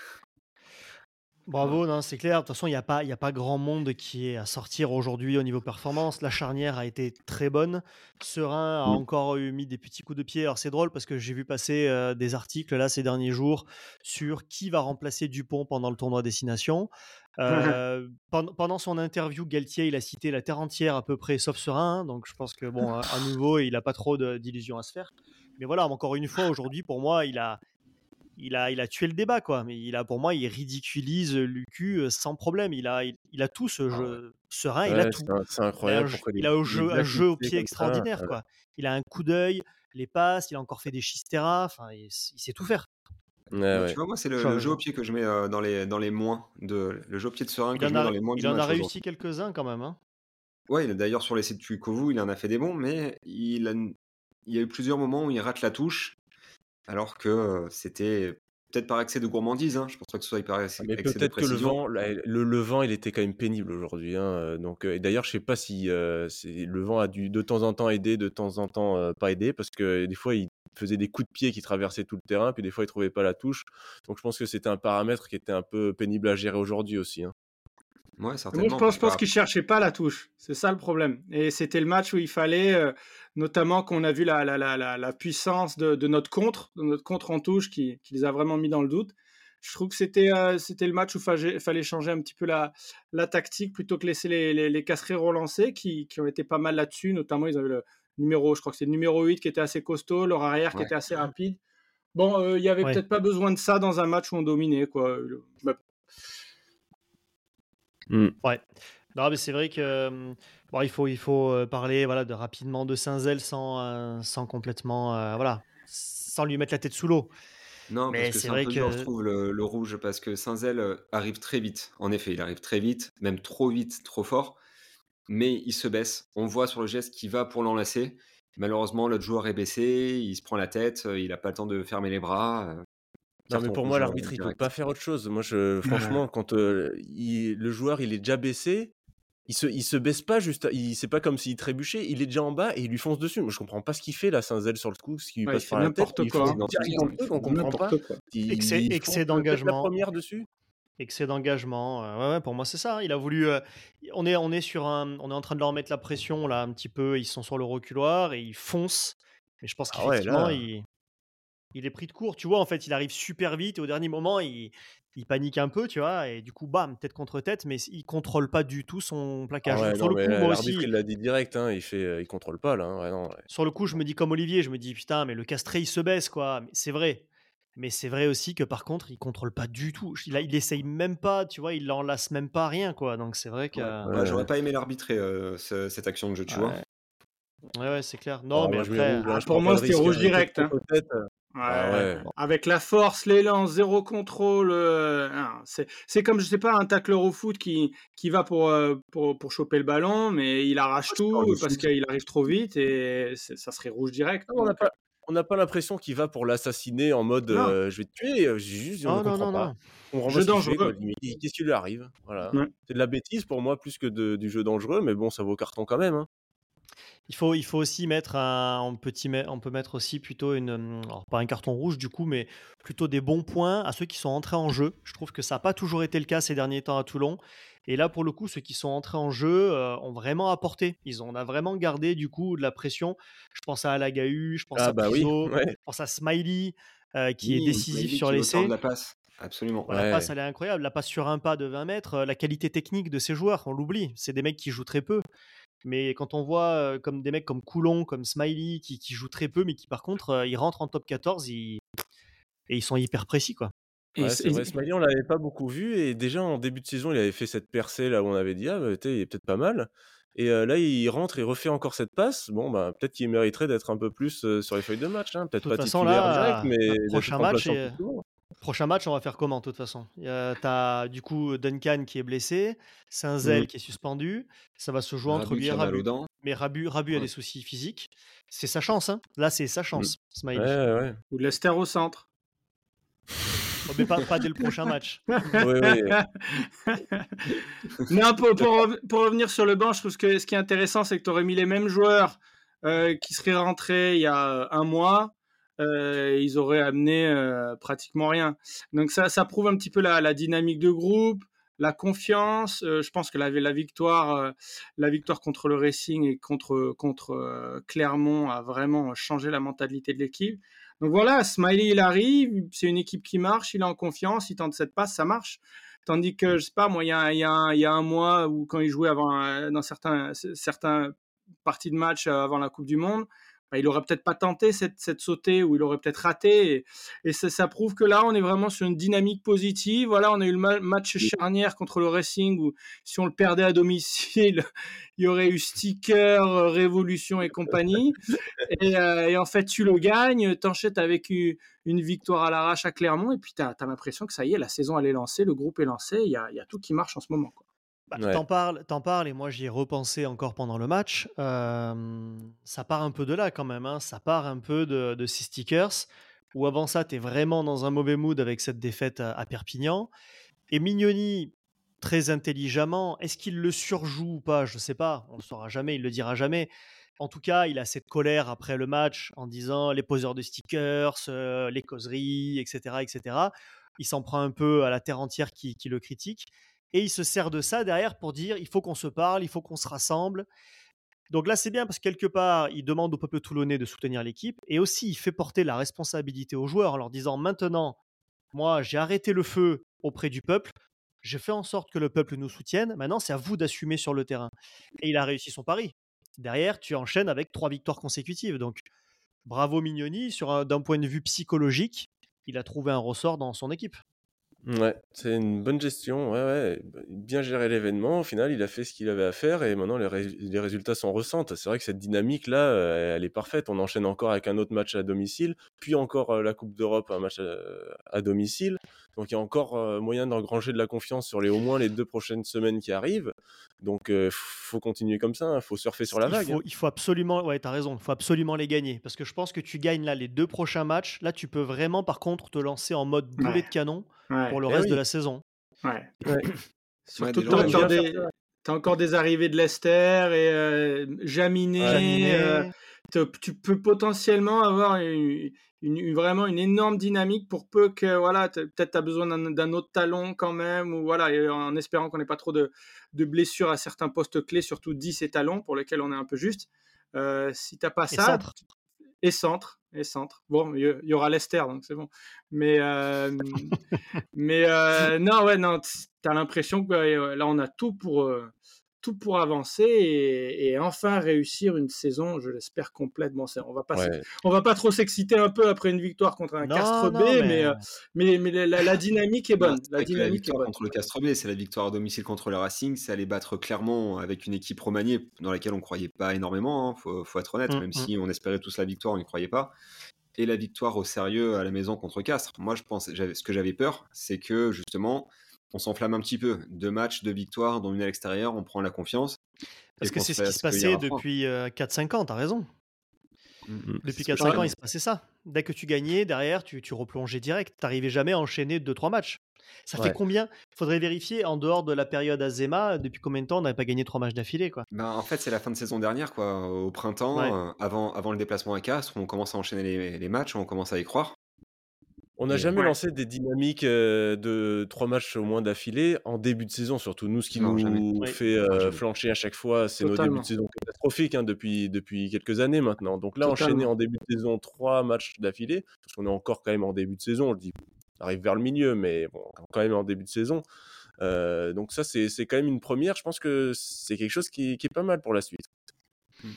Bravo, non, c'est clair. De toute façon, il y a pas y a pas grand monde qui est à sortir aujourd'hui au niveau performance. La charnière a été très bonne. Serein a encore eu mis des petits coups de pied. Alors c'est drôle parce que j'ai vu passer, heu, des articles là ces derniers jours sur qui va remplacer Dupont pendant le tournoi Destination. <laughs> Pend pendant son interview, Galtier, il a cité la terre entière à peu près sauf Serein, hein, donc je pense que bon, à à nouveau, il a pas trop d'illusions à se faire. Mais voilà, encore une fois, aujourd'hui, pour moi, il a il a il a tué le débat, quoi. Mais il a pour moi, il ridiculise, Lucu, sans problème. Il a il il a tout ce Ah ouais. jeu. Serein, il a tout. c'est in c'est Il a incroyable il a un jeu un bien jeu au pied ça, extraordinaire, quoi. Il a un coup d'œil, les passes, il a encore fait des Chistera, enfin, il sait tout faire. Ouais, tu vois, moi, c'est le Je le jeu au pied que je mets, dans les dans les moins de le jeu au pied de Serein Il que je mets a dans les moins il en a réussi quelques-uns quand même, hein. Ouais, d'ailleurs sur l'essai de Puikovu, il en a fait des bons, mais il a il y a eu plusieurs moments où il rate la touche, alors que, c'était peut-être par excès de gourmandise, hein. Je pense pas que ce soit par Ah excès mais excès peut-être que le vent, le le vent, il était quand même pénible aujourd'hui, hein, donc et d'ailleurs, je sais pas si, le vent a dû de temps en temps aider, de temps en temps, pas aider parce que des fois, il faisait des coups de pied qui traversaient tout le terrain, puis des fois, il trouvait pas la touche. Donc je pense que c'était un paramètre qui était un peu pénible à gérer aujourd'hui aussi, hein. Ouais, Moi, je certainement, pense je pense qu'il cherchait pas la touche. C'est ça le problème et c'était le match où il fallait, heu, notamment qu'on a vu la la la la la puissance de de notre contre, de notre contre en touche qui qui les a vraiment mis dans le doute. Je trouve que c'était, heu, c'était le match où fallait fallait changer un petit peu la la tactique plutôt que laisser les les les relancer qui qui ont été pas mal là-dessus. Notamment, ils avaient le numéro je crois que c'est le numéro 8 qui était assez costaud, leur arrière qui était assez rapide. Bon, heu, il y avait Ouais. peut-être pas besoin de ça dans un match où on dominait quoi, mais Mmh. Ouais. Non, mais c'est vrai que bon, il faut, il faut parler voilà, de, rapidement de Saint-Zel sans, sans complètement voilà, sans lui mettre la tête sous l'eau. Non, parce que c'est peu dur, je trouve, le, rouge, parce que Saint-Zel arrive très vite. En effet, il arrive très vite, même trop vite, trop fort, mais il se baisse. On voit sur le geste qu'il va pour l'enlacer. Malheureusement, l'autre joueur est baissé, il se prend la tête, il n'a pas le temps de fermer les bras. Non, mais pour moi, l'arbitre, il ne peut pas faire autre chose. Moi, je, franchement, quand le joueur il est déjà baissé, il se, il se baisse pas juste, il c'est pas comme s'il trébuchait, il est déjà en bas et il lui fonce dessus. Moi, je comprends pas ce qu'il fait là, Saint-Zel sur le coup, ce qui lui passe par la tête. Il quoi. Il on comprend pas. Il, excès, excès d'engagement. La première dessus. Excès d'engagement. Euh, ouais, pour moi c'est ça. Il a voulu. Euh, on est, on est sur un, on est en train de leur mettre la pression là un petit peu. Ils sont sur le reculoir et ils foncent. Mais je pense ah qu'effectivement il, il est pris de court. Tu vois, en fait, il arrive super vite et au dernier moment il, il panique un peu, tu vois, et du coup, bam, tête contre tête, mais il contrôle pas du tout son plaquage. Ah sur le coup, moi aussi. Il l'a dit direct, hein, il fait, euh, il contrôle pas là. Hein, sur le coup, je me dis comme Olivier, je me dis putain, mais le castré il se baisse quoi. C'est vrai, mais c'est vrai aussi que par contre, il contrôle pas du tout. Il, il essaye même pas, tu vois, il l'enlace même pas rien quoi. Donc c'est vrai que. J'aurais pas aimé l'arbitrer euh, cette action de jeu, tu vois. Ouais, ouais, c'est clair. Non, mais après, ah, pour moi, c'était rouge direct. Hein. Ah avec la force, l'élan, zéro contrôle. Euh, c'est comme, je sais pas, un tacleur au foot qui, qui va pour, euh, pour, pour, choper le ballon, mais il arrache tout parce qu'il arrive trop vite et ça serait rouge direct. on n'a pas, on pas l'impression qu'il va pour l'assassiner en mode euh, je vais te tuer. Juste, non, on non, pas. On jeu dangereux. Qu'est-ce qui lui arrive? Voilà. C'est de la bêtise pour moi plus que de, du jeu dangereux, mais bon, ça vaut carton quand même. Hein. Il faut, il faut aussi mettre un, on peut, on peut mettre aussi plutôt une, hum, pas un carton rouge du coup, mais plutôt des bons points à ceux qui sont entrés en jeu. Je trouve que ça n'a pas toujours été le cas ces derniers temps à Toulon. Et là, pour le coup, ceux qui sont entrés en jeu euh, ont vraiment apporté. Ils ont, on a vraiment gardé du coup de la pression. Je pense à Alagahu, je pense ah à bah je pense à Smiley euh, qui est décisif sur l'essai. La passe. Absolument. La passe, elle est incroyable. La passe sur un pas de 20 mètres, euh, la qualité technique de ces joueurs, on l'oublie. C'est des mecs qui jouent très peu. Mais quand on voit comme des mecs comme Coulon, comme Smiley, qui, jouent très peu, mais qui par contre, ils rentrent en top 14 et ils sont hyper précis. quoi. Ouais, c'est vrai, Smiley, on l'avait pas beaucoup vu. Et déjà, en début de saison, il avait fait cette percée là où on avait dit, ah, bah, il est peut-être pas mal. Et là, il rentre et refait encore cette passe. Bon, bah, peut-être qu'il mériterait d'être un peu plus sur les feuilles de match. Hein. Peut-être pas titulaire direct, mais prochain match, Prochain match, on va faire comment, de toute façon? Tu as du coup Duncan qui est blessé, Saint-Zel mmh. qui est suspendu. Ça va se jouer entre lui et Rabu. Mais Rabu, Rabu a des soucis physiques. C'est sa chance. Hein. Là, c'est sa mmh. chance, Smiley. Ouais, ouais. Ou Lester au centre. Oh, mais pas, pas, dès le prochain match. <laughs> oui, oui. non, pour, pour, revenir sur le banc, je trouve que ce qui est intéressant, c'est que tu aurais mis les mêmes joueurs euh, qui seraient rentrés il y a un mois euh, ils auraient amené euh, pratiquement rien. Donc ça, prouve un petit peu la, la dynamique de groupe, la confiance. Euh, je pense que la, la victoire, la victoire contre le Racing et contre Clermont a vraiment changé la mentalité de l'équipe. Donc voilà, Smiley il arrive, c'est une équipe qui marche, il est en confiance, il tente cette passe, ça marche. Tandis que je sais pas, moi il y a, un mois où quand il jouait avant dans certains parties de match avant la Coupe du Monde, il aurait peut-être pas tenté cette, cette sautée ou il aurait peut-être raté. Et, ça, prouve que là, on est vraiment sur une dynamique positive. Voilà, on a eu le match charnière contre le Racing où si on le perdait à domicile, <laughs> il y aurait eu sticker, révolution et compagnie. <laughs> Euh, et, en fait, tu le gagnes, t'enchaînes avec une victoire à l'arrache à Clermont et puis tu as, l'impression que ça y est, la saison elle est lancée, le groupe est lancé, il y a, y a tout qui marche en ce moment. Quoi. Bah, T'en parles, t'en parles, et moi j'y ai repensé encore pendant le match. ça part un peu de là quand même, hein. ça part un peu de, ces stickers, où avant ça, tu es vraiment dans un mauvais mood avec cette défaite à, Perpignan. Et Mignoni, très intelligemment, est-ce qu'il le surjoue ou pas? Je sais pas, on ne le saura jamais, il le dira jamais. En tout cas, il a cette colère après le match en disant les poseurs de stickers, euh, les causeries, etc. etc. Il s'en prend un peu à la terre entière qui, qui le critique. Et il se sert de ça derrière pour dire il faut qu'on se parle, il faut qu'on se rassemble. Donc là, c'est bien parce que quelque part, il demande au peuple toulonnais de soutenir l'équipe et aussi il fait porter la responsabilité aux joueurs en leur disant maintenant, moi, j'ai arrêté le feu auprès du peuple, j'ai fait en sorte que le peuple nous soutienne, maintenant, c'est à vous d'assumer sur le terrain. Et il a réussi son pari. Derrière, tu enchaînes avec trois victoires consécutives. Donc, bravo Mignoni, d'un point de vue psychologique, il a trouvé un ressort dans son équipe. Ouais, c'est une bonne gestion. Ouais, ouais. Bien gérer l'événement. Au final, il a fait ce qu'il avait à faire et maintenant les, les résultats s'en ressentent. C'est vrai que cette dynamique-là, euh, elle est parfaite. On enchaîne encore avec un autre match à domicile, puis encore euh, la Coupe d'Europe, un match à, domicile. Donc il y a encore euh, moyen d'engranger de la confiance sur les au moins les deux prochaines semaines qui arrivent. Donc il faut continuer comme ça. Il hein. faut surfer sur la vague. Hein. Il faut, absolument, ouais, as raison. Il faut absolument les gagner parce que je pense que tu gagnes là les deux prochains matchs. Là, tu peux vraiment, par contre, te lancer en mode boulet de canon pour le eh reste de la saison. Ouais. <laughs> Surtout que tu as, encore des arrivées de Leicester et euh, Jaminé. Euh, tu peux potentiellement avoir une, vraiment une énorme dynamique pour peu que voilà peut-être tu as besoin d'un autre talon quand même ou voilà en espérant qu'on n'ait pas trop de, de, blessures à certains postes clés surtout 10 et talons pour lesquels on est un peu juste euh, si t'as pas ça et centre et centre. Bon, il y, aura Lester, donc c'est bon. Mais, euh, <laughs> mais euh, non, ouais, non, t'as l'impression que là, on a tout pour, euh, tout pour avancer et, enfin réussir une saison, je l'espère, complète. Bon, on va pas, on va pas trop s'exciter un peu après une victoire contre un Castre B, mais... Mais, mais, la, dynamique est bonne. La dynamique contre le Castre B, c'est la victoire à domicile contre le Racing, c'est aller battre clairement avec une équipe remaniée dans laquelle on croyait pas énormément, il hein, faut, être honnête, mmh, même mmh. si on espérait tous la victoire, on n'y croyait pas. Et la victoire au sérieux à la maison contre Castres. Moi, je pense, ce que j'avais peur, c'est que justement, on s'enflamme un petit peu. Deux matchs, deux victoires, dont une à l'extérieur, on prend la confiance. Parce que c'est ce qui se passait depuis 4-5 euh, ans, t'as raison. Mmh, mmh. Depuis 4-5 ans, il se passait ça. Dès que tu gagnais, derrière, tu, tu replongeais direct. T'arrivais jamais à enchaîner 2-3 matchs. Ça fait combien? Il faudrait vérifier en dehors de la période Azema, depuis combien de temps on n'avait pas gagné 3 matchs d'affilée quoi. Ben, en fait, c'est la fin de saison dernière, quoi. Au printemps, euh, avant, avant le déplacement à Castres, on commence à enchaîner les, les matchs, on commence à y croire. On n'a jamais lancé des dynamiques de trois matchs au moins d'affilée en début de saison, surtout. Nous, ce qui nous fait flancher à chaque fois, c'est nos débuts de saison catastrophiques hein, depuis, depuis quelques années maintenant. Donc là, enchaîner en début de saison trois matchs d'affilée, parce qu'on est encore quand même en début de saison, on le dit, on arrive vers le milieu, mais bon, quand même en début de saison. donc ça, c'est quand même une première. Je pense que c'est quelque chose qui, qui, est pas mal pour la suite. Mmh.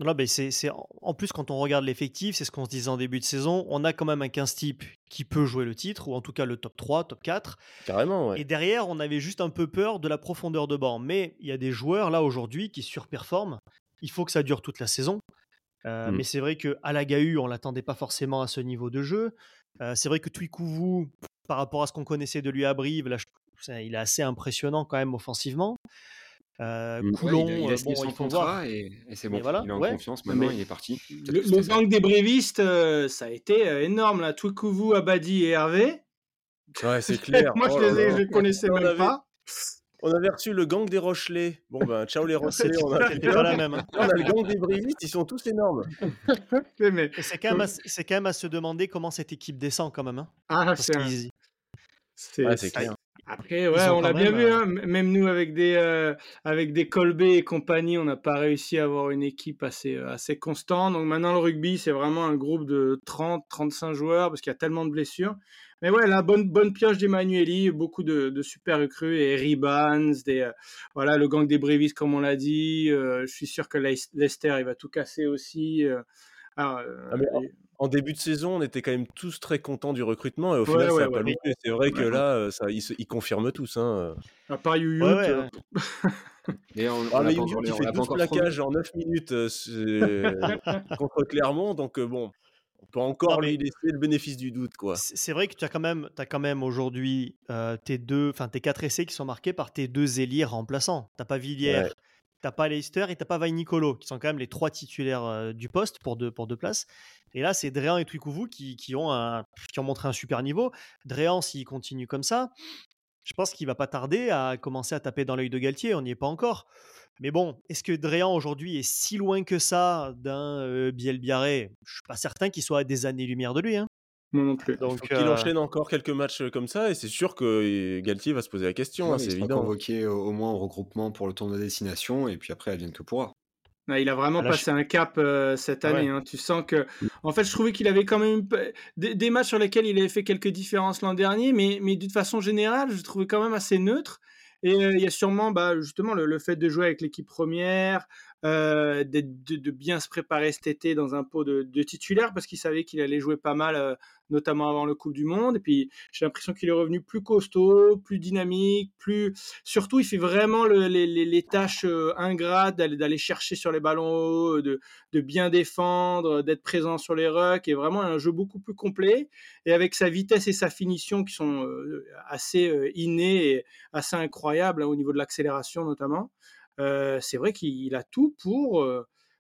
Non, c'est, en plus, quand on regarde l'effectif, c'est ce qu'on se disait en début de saison, on a quand même un 15 type qui peut jouer le titre, ou en tout cas le top 3, top 4. Carrément, ouais. Et derrière, on avait juste un peu peur de la profondeur de banc. Mais il y a des joueurs là aujourd'hui qui surperforment. Il faut que ça dure toute la saison. Euh, mm. Mais c'est vrai qu'à la GAU, on l'attendait pas forcément à ce niveau de jeu. Euh, c'est vrai que Twikuvu, par rapport à ce qu'on connaissait de lui à Brive, là, il est assez impressionnant quand même offensivement. Euh, mmh. Coulon, il, a, signé son contrat et, c'est bon. il est en confiance maintenant, il est parti. Le, le banque des brévistes, euh, ça a été euh, énorme là. Twikuvu, Abadi et Hervé. Ouais, c'est clair. <laughs> Moi, je, oh les, je les connaissais même avait, pas. On avait reçu le gang des Rochelais. Bon ben, ciao les <laughs> Rochelais. on a, pas la même. Hein. <laughs> on a le gang des brévistes, ils sont tous énormes. c'est quand, quand, même à se demander comment cette équipe descend quand même. Hein. Ah, c'est C'est clair. Après, ouais, on l'a bien vu, hein. même nous avec des, euh, avec des Colbé et compagnie, on n'a pas réussi à avoir une équipe assez, euh, assez constante. Donc maintenant, le rugby, c'est vraiment un groupe de 30, 35 joueurs parce qu'il y a tellement de blessures. Mais ouais, la bonne, bonne pioche d'Emmanueli, beaucoup de, de, super recrues et Ribans, des, euh, voilà, le gang des Brévis, comme on l'a dit. je suis sûr que Leicester, il va tout casser aussi. Ah, en début de saison, on était quand même tous très contents du recrutement et au final, ça n'a pas loupé. C'est vrai que là, euh, ça, ils, confirment tous. Hein. À part Youyou. Et <laughs> on, ah, mais il fait 12 plaquages en 9 minutes euh, <laughs> <laughs> contre Clermont, donc euh, bon, on peut encore lui laisser le bénéfice du doute. quoi. C'est vrai que tu as quand même, as quand même aujourd'hui tes deux, enfin tes quatre essais qui sont marqués par tes deux ailiers remplaçants. T'as pas Villiers, t'as pas Leicester et t'as pas Nicolo, qui sont quand même les trois titulaires du poste pour deux, pour deux places. Et là, c'est Dréan et Twikuvu qui, qui, ont qui ont montré un super niveau. Dréan, s'il continue comme ça, je pense qu'il va pas tarder à commencer à taper dans l'œil de Galtier. On n'y est pas encore. Mais bon, est-ce que Dréan aujourd'hui est si loin que ça d'un euh, Biel Biarré Je suis pas certain qu'il soit à des années-lumière de lui. Hein. Non plus. Donc, il euh enchaîne encore quelques matchs comme ça et c'est sûr que Galtier va se poser la question. Hein, c'est évident. convoqué au moins au regroupement pour le tour de destination et puis après, elle vient que pourra. Il a vraiment passé un cap euh, cette année. Hein. Tu sens que, en fait, je trouvais qu'il avait quand même des, matchs sur lesquels il avait fait quelques différences l'an dernier, mais, mais d'une façon générale, je trouvais quand même assez neutre. Et euh, il y a sûrement, bah, justement, le, fait de jouer avec l'équipe première, de, de, bien se préparer cet été dans un pot de, de titulaire parce qu'il savait qu'il allait jouer pas mal notamment avant le Coupe du Monde. Et puis, j'ai l'impression qu'il est revenu plus costaud, plus dynamique, plus. Surtout, il fait vraiment les, tâches euh, ingrates d'aller chercher sur les ballons hauts, de, bien défendre, d'être présent sur les rucks, et vraiment un jeu beaucoup plus complet. Et avec sa vitesse et sa finition qui sont euh, assez euh, innées et assez incroyables hein, au niveau de l'accélération notamment. C'est vrai qu'il a tout pour,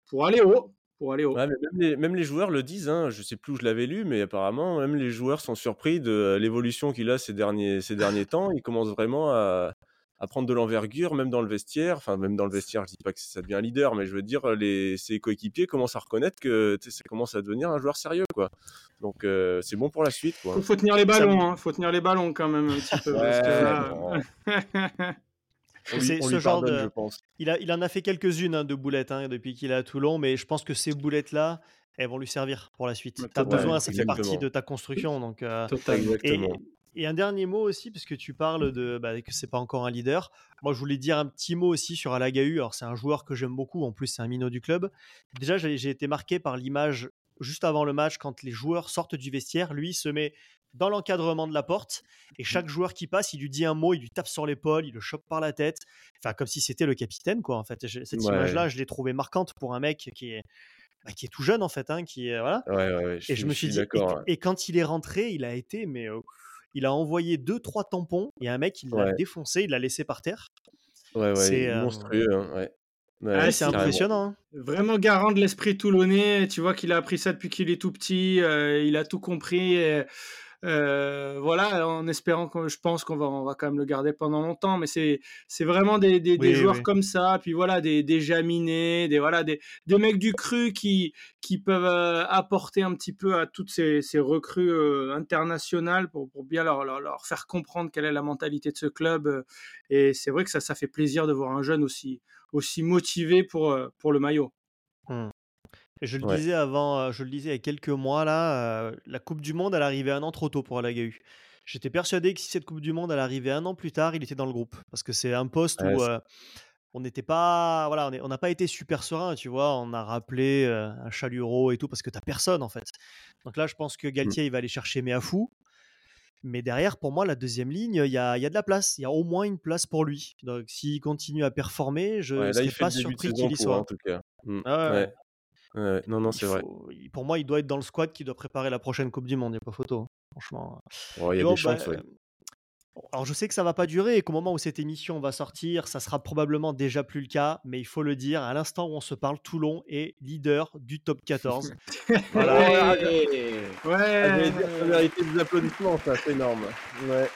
pour aller haut pour aller même, les, même, les, joueurs le disent, hein, je sais plus où je l'avais lu, mais apparemment, même les joueurs sont surpris de l'évolution qu'il a ces derniers, ces derniers <laughs> temps. Il commence vraiment à, à prendre de l'envergure, même dans le vestiaire. Enfin, même dans le vestiaire, je dis pas que ça devient un leader, mais je veux dire, les, ses coéquipiers commencent à reconnaître que ça commence à devenir un joueur sérieux, quoi. Donc, euh, c'est bon pour la suite, quoi. Faut, faut tenir les ballons, hein. Faut tenir les ballons quand même un petit peu. <laughs> <laughs> C'est ce genre de. Je pense. Il, a, il en a fait quelques-unes hein, de boulettes hein, depuis qu'il est à Toulon, mais je pense que ces boulettes-là, elles vont lui servir pour la suite. tu as besoin, ça fait partie de ta construction. Donc, euh, <laughs> Et, un dernier mot aussi, parce que tu parles de bah, que c'est pas encore un leader. Moi, je voulais dire un petit mot aussi sur Alagahu. Alors, c'est un joueur que j'aime beaucoup. En plus, c'est un minot du club. Déjà, j'ai été marqué par l'image juste avant le match, quand les joueurs sortent du vestiaire, lui se met dans l'encadrement de la porte. Et mmh. chaque joueur qui passe, il lui dit un mot, il lui tape sur l'épaule, il le chope par la tête. Enfin, comme si c'était le capitaine, quoi. En fait, cette image-là, je l'ai trouvée marquante pour un mec qui est, bah, qui est tout jeune, en fait. Hein, qui est, voilà. et je me suis dit, et, quand il est rentré, il a été, mais il a envoyé deux, trois tampons. Et un mec, il l'a défoncé, il l'a laissé par terre. Ouais, ouais, c'est monstrueux. Hein, ouais. c'est impressionnant. Hein. Vraiment garant de l'esprit toulonnais. Tu vois qu'il a appris ça depuis qu'il est tout petit. il a tout compris. Euh, voilà, en espérant que je pense qu'on va, on va quand même le garder pendant longtemps, mais c'est, c'est vraiment des, des, joueurs comme ça, puis voilà, des, des jaminés, des, voilà, des, des mecs du cru qui, qui peuvent euh, apporter un petit peu à toutes ces, ces recrues euh, internationales pour, pour bien leur, leur, leur, faire comprendre quelle est la mentalité de ce club. et c'est vrai que ça, ça fait plaisir de voir un jeune aussi, aussi motivé pour, pour le maillot. Mmh. Je le disais avant, je le disais il y a quelques mois là, la Coupe du Monde, elle arrivait un an trop tôt pour Alagahu. J'étais persuadé que si cette Coupe du Monde, elle arrivait un an plus tard, il était dans le groupe. Parce que c'est un poste où on n'était pas, voilà, on n'a pas été super serein, tu vois. On a rappelé un Chaluro et tout parce que t'as personne en fait. Donc là, je pense que mmh. Galtier, il va aller chercher Méafou. Mais derrière, pour moi, la deuxième ligne, il y a, y a, de la place. Il y a au moins une place pour lui. Donc s'il continue à performer, je ne serais pas surpris qu'il y soit. En tout cas. Mmh. Ah ouais non, non, c'est vrai. pour moi, il doit être dans le squad qui doit préparer la prochaine Coupe du Monde, il n'y a pas photo. Hein, franchement. il y a des chances, bah, Alors je sais que ça va pas durer et qu'au moment où cette émission va sortir, ça sera probablement déjà plus le cas, mais il faut le dire, à l'instant où on se parle, Toulon est leader du top 14. <laughs> voilà. Ouais, ouais. Ça mérité des applaudissements, ça, c'est énorme. Ouais.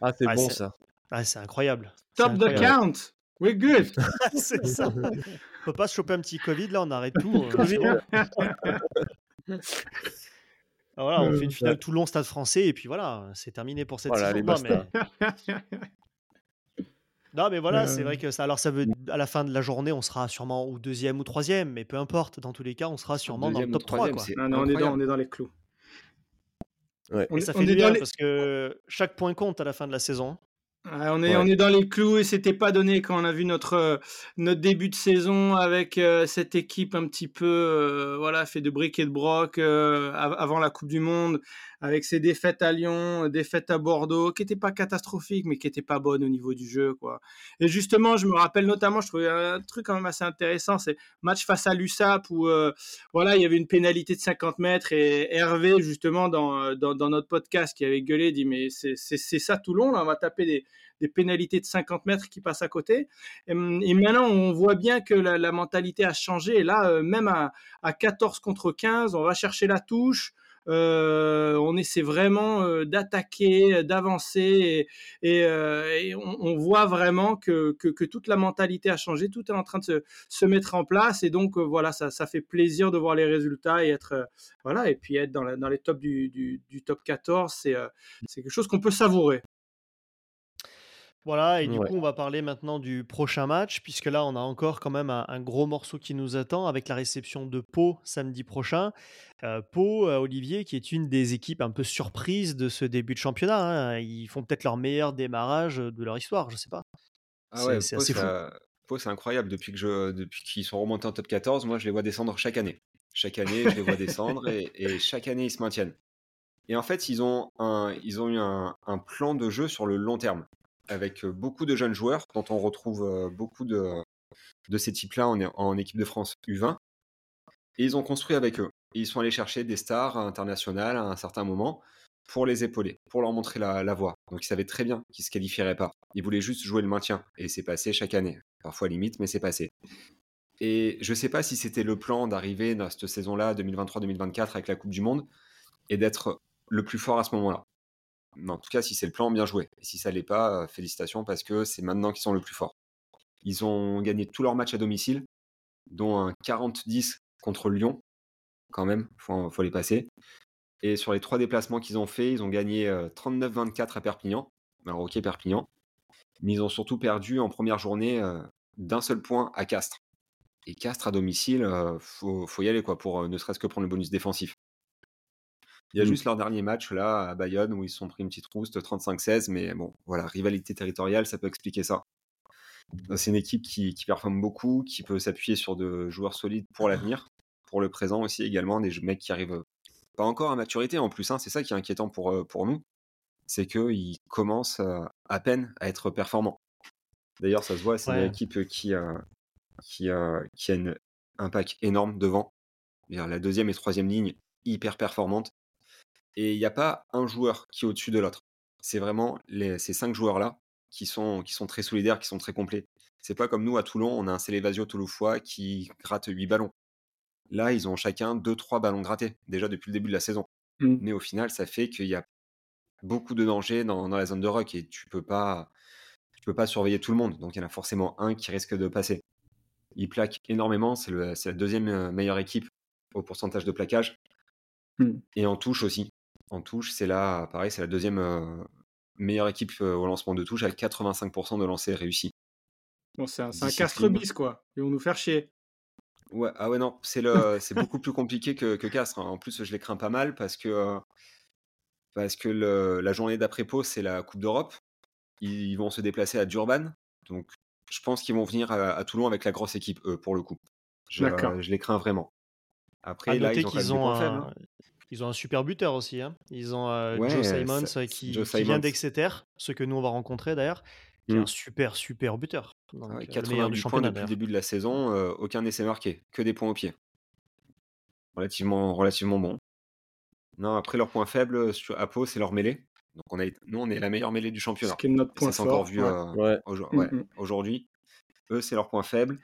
Ah, c'est bon ça. Ah, c'est incroyable. Top the count. We're good. <laughs> c'est ça. <laughs> On peut pas se choper un petit Covid, là, on arrête tout. <laughs> Euh, <laughs> voilà, on fait une finale Toulon Stade Français et puis voilà, c'est terminé pour cette saison. Non mais... non mais voilà, c'est vrai que ça. Alors ça veut à la fin de la journée, on sera sûrement ou deuxième ou troisième, mais peu importe. Dans tous les cas, on sera sûrement dans le top 3. Quoi. Non, on, est dans, on est dans les clous. Ouais. Et ça fait bien parce que chaque point compte à la fin de la saison on, est, on est dans les clous et c'était pas donné quand on a vu notre, euh, notre début de saison avec euh, cette équipe un petit peu euh, voilà fait de briques et de broc avant la Coupe du Monde avec ses défaites à Lyon, défaites à Bordeaux qui n'étaient pas catastrophiques mais qui n'étaient pas bonnes au niveau du jeu quoi. Et justement, je me rappelle notamment, je trouvais un truc quand même assez intéressant, c'est match face à l'USAP où voilà il y avait une pénalité de 50 mètres et Hervé justement dans, dans, dans notre podcast qui avait gueulé dit mais c'est ça Toulon là, on va taper des des pénalités de 50 mètres qui passent à côté. Et, maintenant, on voit bien que la, mentalité a changé. Et là, euh, même à, 14 contre 15, on va chercher la touche. Euh, on essaie vraiment euh, d'attaquer, d'avancer, et, on, voit vraiment que, toute la mentalité a changé, tout est en train de se, mettre en place, et donc voilà, ça, fait plaisir de voir les résultats et être voilà, et puis être dans, les tops du, du top 14, c'est quelque chose qu'on peut savourer. Voilà, et du coup, on va parler maintenant du prochain match, puisque là, on a encore quand même un, gros morceau qui nous attend avec la réception de Pau samedi prochain. Euh, Pau, euh, Olivier, qui est une des équipes un peu surprises de ce début de championnat. Hein. Ils font peut-être leur meilleur démarrage de leur histoire, je sais pas. Ah ouais, c'est assez fou. Pau, c'est incroyable. Depuis que je, depuis qu'ils sont remontés en top 14, moi, je les vois descendre chaque année. Chaque année, je les vois descendre et, <laughs> et chaque année, ils se maintiennent. Et en fait, ils ont, un, ils ont eu un, un plan de jeu sur le long terme, avec beaucoup de jeunes joueurs, dont on retrouve beaucoup de, ces types-là en, équipe de France U20. Et ils ont construit avec eux. Ils sont allés chercher des stars internationales à un certain moment pour les épauler, pour leur montrer la, la voie. Donc ils savaient très bien qu'ils se qualifieraient pas. Ils voulaient juste jouer le maintien. Et c'est passé chaque année. Parfois limite, mais c'est passé. Et je ne sais pas si c'était le plan d'arriver dans cette saison-là, 2023-2024, avec la Coupe du Monde, et d'être le plus fort à ce moment-là. En tout cas, si c'est le plan, bien joué. Et si ça l'est pas, euh, félicitations parce que c'est maintenant qu'ils sont le plus forts. Ils ont gagné tous leurs matchs à domicile, dont un 40-10 contre Lyon, quand même, faut, faut les passer. Et sur les trois déplacements qu'ils ont fait, ils ont gagné 39-24 euh, à Perpignan. Alors ok Perpignan, mais ils ont surtout perdu en première journée euh, d'un seul point à Castres. Et Castres à domicile, euh, faut, faut, y aller quoi pour ne serait-ce que prendre le bonus défensif. Il y a mmh. juste leur dernier match là à Bayonne où ils se sont pris une petite rouste 35-16, mais bon, voilà, rivalité territoriale, ça peut expliquer ça. C'est une équipe qui, qui, performe beaucoup, qui peut s'appuyer sur de joueurs solides pour l'avenir, pour le présent aussi également, des mecs qui arrivent pas encore à maturité en plus, hein, c'est ça qui est inquiétant pour, pour nous, c'est qu'ils commencent à peine à être performants. D'ailleurs, ça se voit, c'est ouais. une équipe qui, qui, qui a une, un pack énorme devant. La deuxième et troisième ligne hyper performante. Et il n'y a pas un joueur qui est au-dessus de l'autre. C'est vraiment les, ces cinq joueurs-là qui sont, qui sont très solidaires, qui sont très complets. C'est pas comme nous à Toulon, on a un Célévasio Touloufois qui gratte 8 ballons. Là, ils ont chacun 2-3 ballons grattés, déjà depuis le début de la saison. Mmh. Mais au final, ça fait qu'il y a beaucoup de dangers dans, dans, la zone de rock et tu peux pas tu peux pas surveiller tout le monde. Donc il y en a forcément un qui risque de passer. Il plaque énormément, c'est la deuxième euh, meilleure équipe au pourcentage de plaquage. Mmh. Et en touche aussi. En touche, c'est là, pareil, c'est la deuxième euh, meilleure équipe euh, au lancement de touche avec 85% de lancers réussis. Bon, c'est un, un castre bis, quoi. Ils vont nous faire chier. Ouais, ah ouais, non, c'est le, <laughs> c'est beaucoup plus compliqué que, que Castres. Hein. En plus, je les crains pas mal parce que, parce que le, la journée d'après-pau, c'est la Coupe d'Europe. Ils, vont se déplacer à Durban. Donc, je pense qu'ils vont venir à, à, Toulon avec la grosse équipe, eux, pour le coup. Je, euh, je les crains vraiment. Après, à là, ils ont, ils ont un, faibles, hein. Ils ont un super buteur aussi. Hein. Ils ont euh, ouais, Joe Simons euh, qui, Joe qui vient d'Exeter, ce que nous on va rencontrer d'ailleurs, qui mmh. est un super super buteur. Donc, ouais, 88 points depuis le début de la saison, euh, aucun essai marqué, que des points au pied. Relativement, relativement bon. Non, après leur point faible sur Apo, c'est leur mêlée. Donc on a, nous on est la meilleure mêlée du championnat. Ce qui est notre point Ça, encore vu ouais. euh, aujourd'hui. Eux, c'est leur point faible.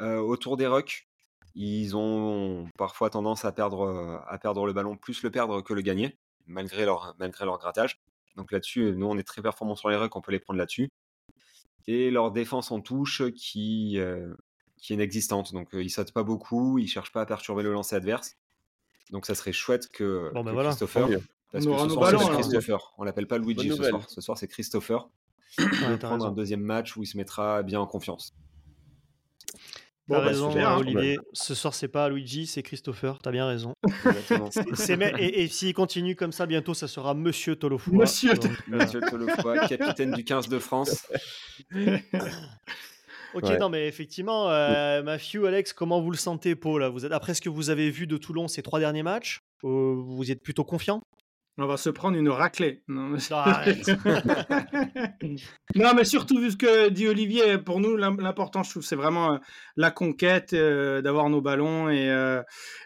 Euh, autour des rucks, ils ont parfois tendance à perdre, à perdre le ballon, plus le perdre que le gagner, malgré leur, malgré leur grattage. Donc là-dessus, nous, on est très performants sur les rucks, on peut les prendre là-dessus. Et leur défense en touche qui, euh, qui est inexistante. Donc euh, ils sautent pas beaucoup, ils cherchent pas à perturber le lancer adverse. Donc ça serait chouette que, bon, ben que voilà. Christopher. Parce que ce soir, c'est Christopher. On l'appelle pas Luigi ce soir. Ce soir, c'est Christopher. Il va prendre un deuxième match où il se mettra bien en confiance. T'as bon, raison, super, Olivier. Hein. Ce soir, c'est pas Luigi, c'est Christopher. T'as bien raison. et, et s'il continue comme ça, bientôt, ça sera Monsieur Tolofoy. Monsieur, Donc. Monsieur Tolofoy, <laughs> capitaine du 15 de France. ok, ouais. non, mais effectivement, euh, Matthew, Alex, comment vous le sentez, Paul vous êtes, Après ce que vous avez vu de Toulon ces trois derniers matchs, euh, vous êtes plutôt confiant? On va se prendre une raclée. Non, mais, <laughs> non, mais surtout, vu ce que dit Olivier, pour nous, l'important, je trouve, c'est vraiment euh, la conquête, euh, d'avoir nos ballons. Et, euh,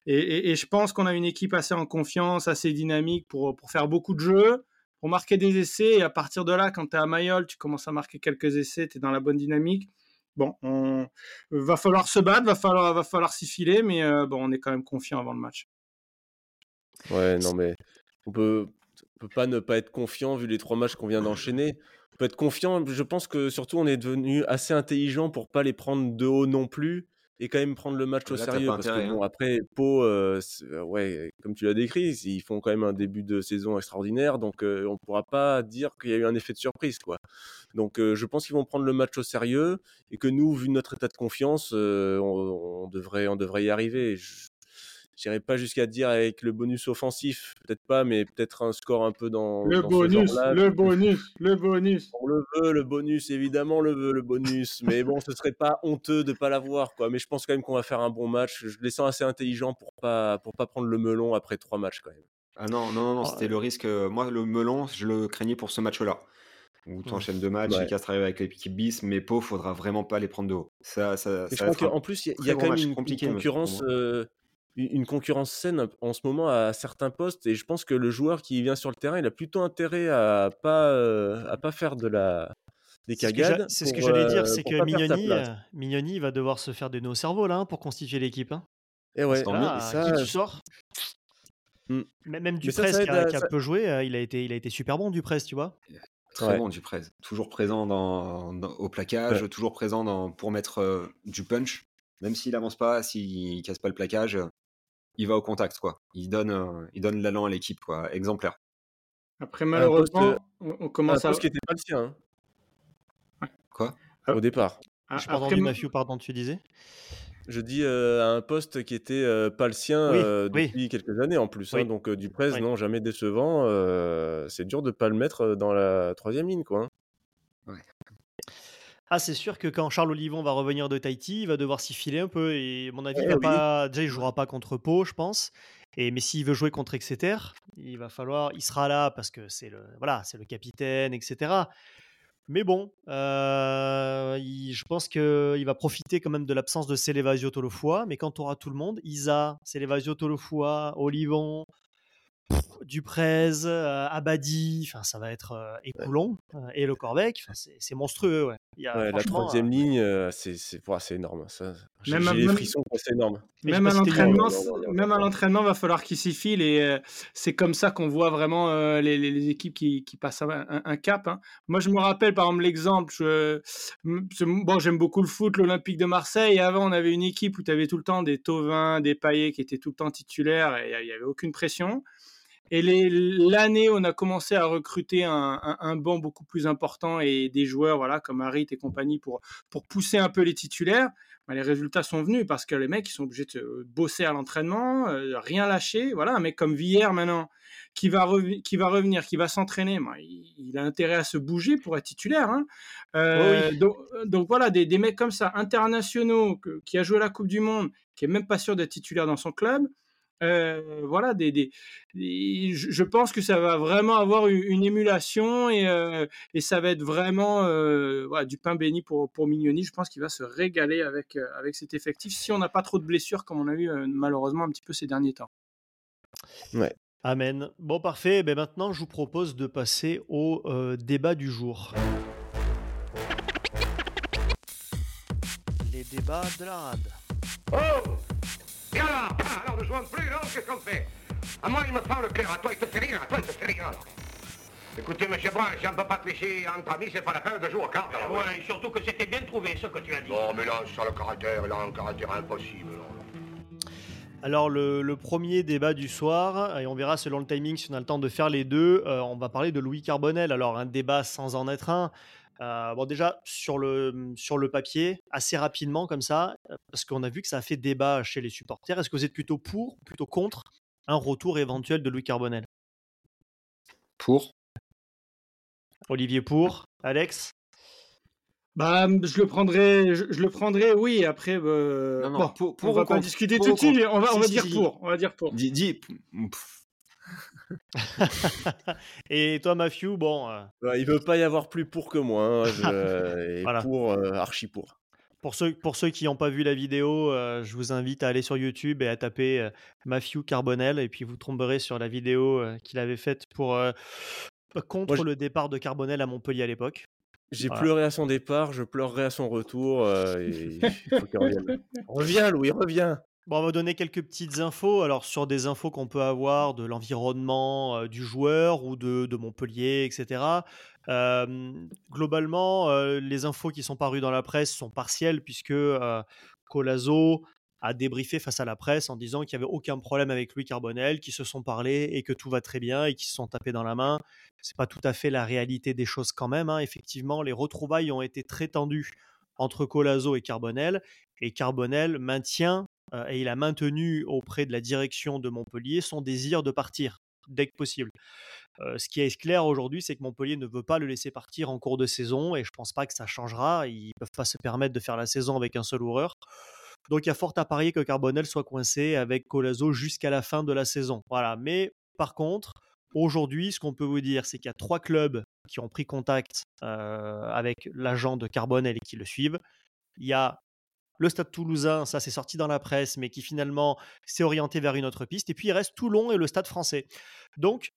et, et, et, je pense qu'on a une équipe assez en confiance, assez dynamique pour, pour faire beaucoup de jeux, pour marquer des essais. Et à partir de là, quand tu es à Mayol, tu commences à marquer quelques essais, tu es dans la bonne dynamique. Bon, on va falloir se battre, va falloir, va falloir s'y filer, mais euh, bon, on est quand même confiant avant le match. Ouais, non, mais on peut, on peut pas ne pas être confiant vu les trois matchs qu'on vient d'enchaîner. On peut être confiant. Je pense que surtout on est devenu assez intelligent pour pas les prendre de haut non plus et quand même prendre le match Là, au sérieux. Parce intérêt, que bon, hein. après Pau, euh, ouais, comme tu l'as décrit, ils font quand même un début de saison extraordinaire, donc euh, on pourra pas dire qu'il y a eu un effet de surprise, quoi. Donc euh, je pense qu'ils vont prendre le match au sérieux et que nous, vu notre état de confiance, on, on, devrait, on devrait y arriver. Je, j'irai pas jusqu'à dire avec le bonus offensif, peut-être pas, mais peut-être un score un peu dans, Le dans bonus, le bonus, le bonus. On le veut, le bonus, évidemment, on le veut, le bonus. <laughs> Mais bon, ce serait pas honteux de pas l'avoir, quoi. Mais je pense quand même qu'on va faire un bon match. Je les sens assez intelligents pour pas, pour pas prendre le melon après trois matchs, quand même. Ah non, non, non, non, Oh, c'était le risque. euh, Moi, le melon, je le craignais pour ce match-là. Où tu enchaînes deux matchs, Ouais. les Castres arrivent avec l'équipe bis, mais Pau, faudra vraiment pas les prendre de haut. Ça, ça, Et je crois qu'en plus, il y a- y, quand même une, concurrence, euh, une concurrence saine en ce moment à certains postes. Et je pense que le joueur qui vient sur le terrain, il a plutôt intérêt à pas, euh, à pas faire de la, des C'est ce que j'a- cagades. c'est ce que j'allais euh, dire, c'est pour que Mignoni, euh, Mignoni va devoir se faire des nœuds au cerveau là hein, pour constituer l'équipe. hein. Et ouais, tant mieux. Là, et qui ça, tu sors? Hmm. Même ça, ça qui a, aide à- qui a ça- peu joué, euh, il a été, il a été super bon Duprez, tu vois. Très Ouais. bon, Duprez. Toujours présent dans, dans- au plaquage, toujours présent dans, pour mettre euh, du punch. Même s'il avance pas, s'il casse pas le plaquage, euh, il va au contact, quoi. Il donne, euh, il donne l'allant à l'équipe, quoi. Exemplaire. Après, malheureusement, on, commence à. poste qui n'était pas le sien hein, Quoi? Ah. au départ. à- J'ai pas après, entendu ma- Matthew, pardon, tu disais? Je dis euh, à un poste qui était euh, pas le sien Oui, euh, oui. depuis quelques années en plus. hein. Donc euh, Duprez, Oui. non, jamais décevant. euh, c'est dur de pas le mettre dans la troisième ligne, quoi. hein. Ah, c'est sûr que quand Charles Olivon va revenir de Tahiti, il va devoir s'y filer un peu. Et à mon avis, il Eh va oui. pas. Déjà, il jouera pas contre Pau, je pense. Et mais s'il veut jouer contre Exeter, il va falloir. Il sera là parce que c'est le voilà, c'est le capitaine, etc. Mais bon, euh, il- je pense qu'il va profiter quand même de l'absence de Célevasio Tolofua. Mais quand tu auras tout le monde, Isa, Célevasio Tolofua, Olivon, pff, Duprez, euh, Abadi, enfin ça va être euh, et Coulon euh, et le Corbec, c'est monstrueux. Ouais. Il y a, Ouais, la troisième euh, ligne, euh, c'est c'est ouais, c'est énorme. Ça, Même- j'ai frissons, c'est énorme. Même à l'entraînement, même à l'entraînement, va falloir qu'ils s'y filent et euh, c'est comme ça qu'on voit vraiment euh, les, les- les équipes qui, qui passent un, un- un cap. hein. Moi, je me rappelle par exemple l'exemple. Bon, j'aime beaucoup le foot, l'Olympique de Marseille. Et avant, on avait une équipe où tu avais tout le temps des Tovin, des Payet qui étaient tout le temps titulaires et il n'y avait aucune pression. Et l'année où on a commencé à recruter un, un, un banc beaucoup plus important et des joueurs voilà, comme Harit et compagnie pour, pour pousser un peu les titulaires, bah, les résultats sont venus parce que les mecs ils sont obligés de bosser à l'entraînement, euh, rien lâcher. Voilà, un mec comme Villiers maintenant qui va, qui va revenir, qui va s'entraîner, bah, il, il a intérêt à se bouger pour être titulaire. hein. Euh, donc, donc voilà, des, des mecs comme ça, internationaux, que- qui a joué la Coupe du Monde, qui est même pas sûr d'être titulaire dans son club. Euh, voilà, des, des- des- je pense que ça va vraiment avoir une, une émulation et, euh, et ça va être vraiment euh, voilà, du pain béni pour, pour Mignoni. Je pense qu'il va se régaler avec, euh, avec cet effectif si on n'a pas trop de blessures comme on a eu euh, malheureusement un petit peu ces derniers temps. Amen. Bon, parfait. Ben maintenant, je vous propose de passer au euh, débat du jour. Les débats de la rade. Oh Et alors Ah, Alors ne jouons plus, non Qu'est-ce qu'on fait? À moi, il me prend le cœur. À toi, il te fait rien. À toi, il te fait rien. alors. Écoutez, monsieur Brun, si on ne peut pas te laisser entre amis, c'est pas la peine de jouer aux cartes. alors, ouais. Et surtout que c'était bien trouvé ce que tu as dit. Non, mais là, sur le caractère, il a un caractère impossible. alors. Alors, le, le premier débat du soir, et on verra selon le timing si on a le temps de faire les deux, euh, on va parler de Louis Carbonel. Alors, un débat sans en être un. Euh, bon, déjà, sur le, sur le papier, assez rapidement comme ça, euh, parce qu'on a vu que ça a fait débat chez les supporters. Est-ce que vous êtes plutôt pour ou plutôt contre un retour éventuel de Louis Carbonel? Pour Olivier pour, Alex? Bah, je le prendrai, je, je le prendrai, oui. Après, euh, Non, non, bon, pour- on va pas contre? discuter tout ou de suite. On va, on va si, dire si. pour. On va dire pour. Dis, dis, pff, <laughs> Et toi, Matthew, bon, euh, il veut pas y avoir plus pour que moi. hein, je- <laughs> et Voilà. pour, euh, archi pour. pour ceux, pour ceux qui n'ont pas vu la vidéo, euh, je vous invite à aller sur YouTube et à taper euh, Matthew Carbonel, et puis vous tomberez sur la vidéo qu'il avait faite pour euh, contre Moi, le départ de Carbonel à Montpellier à l'époque. J'ai Voilà. pleuré à son départ, je pleurerai à son retour. euh, et il faut qu'il revienne. <laughs> Reviens, Louis, reviens. Bon, on va donner quelques petites infos. Alors, sur des infos qu'on peut avoir de l'environnement euh, du joueur ou de, Montpellier, etc. Euh, globalement, euh, les infos qui sont parues dans la presse sont partielles puisque Colazo a débriefé face à la presse en disant qu'il n'y avait aucun problème avec Louis Carbonel, qu'ils se sont parlé et que tout va très bien et qu'ils se sont tapés dans la main. C'est pas tout à fait la réalité des choses quand même. hein. Effectivement, les retrouvailles ont été très tendues entre Colazo et Carbonel et Carbonel maintient euh, et il a maintenu auprès de la direction de Montpellier son désir de partir dès que possible. Euh, ce qui est clair aujourd'hui, c'est que Montpellier ne veut pas le laisser partir en cours de saison et je pense pas que ça changera. Ils peuvent pas se permettre de faire la saison avec un seul ouvreur. Donc il y a fort à parier que Carbonel soit coincé avec Colazo jusqu'à la fin de la saison. Voilà. Mais par contre, aujourd'hui, ce qu'on peut vous dire, c'est qu'il y a trois clubs qui ont pris contact euh, avec l'agent de Carbonel et qui le suivent. Il y a le Stade toulousain, ça c'est sorti dans la presse, mais qui finalement s'est orienté vers une autre piste. Et puis il reste Toulon et le Stade français. Donc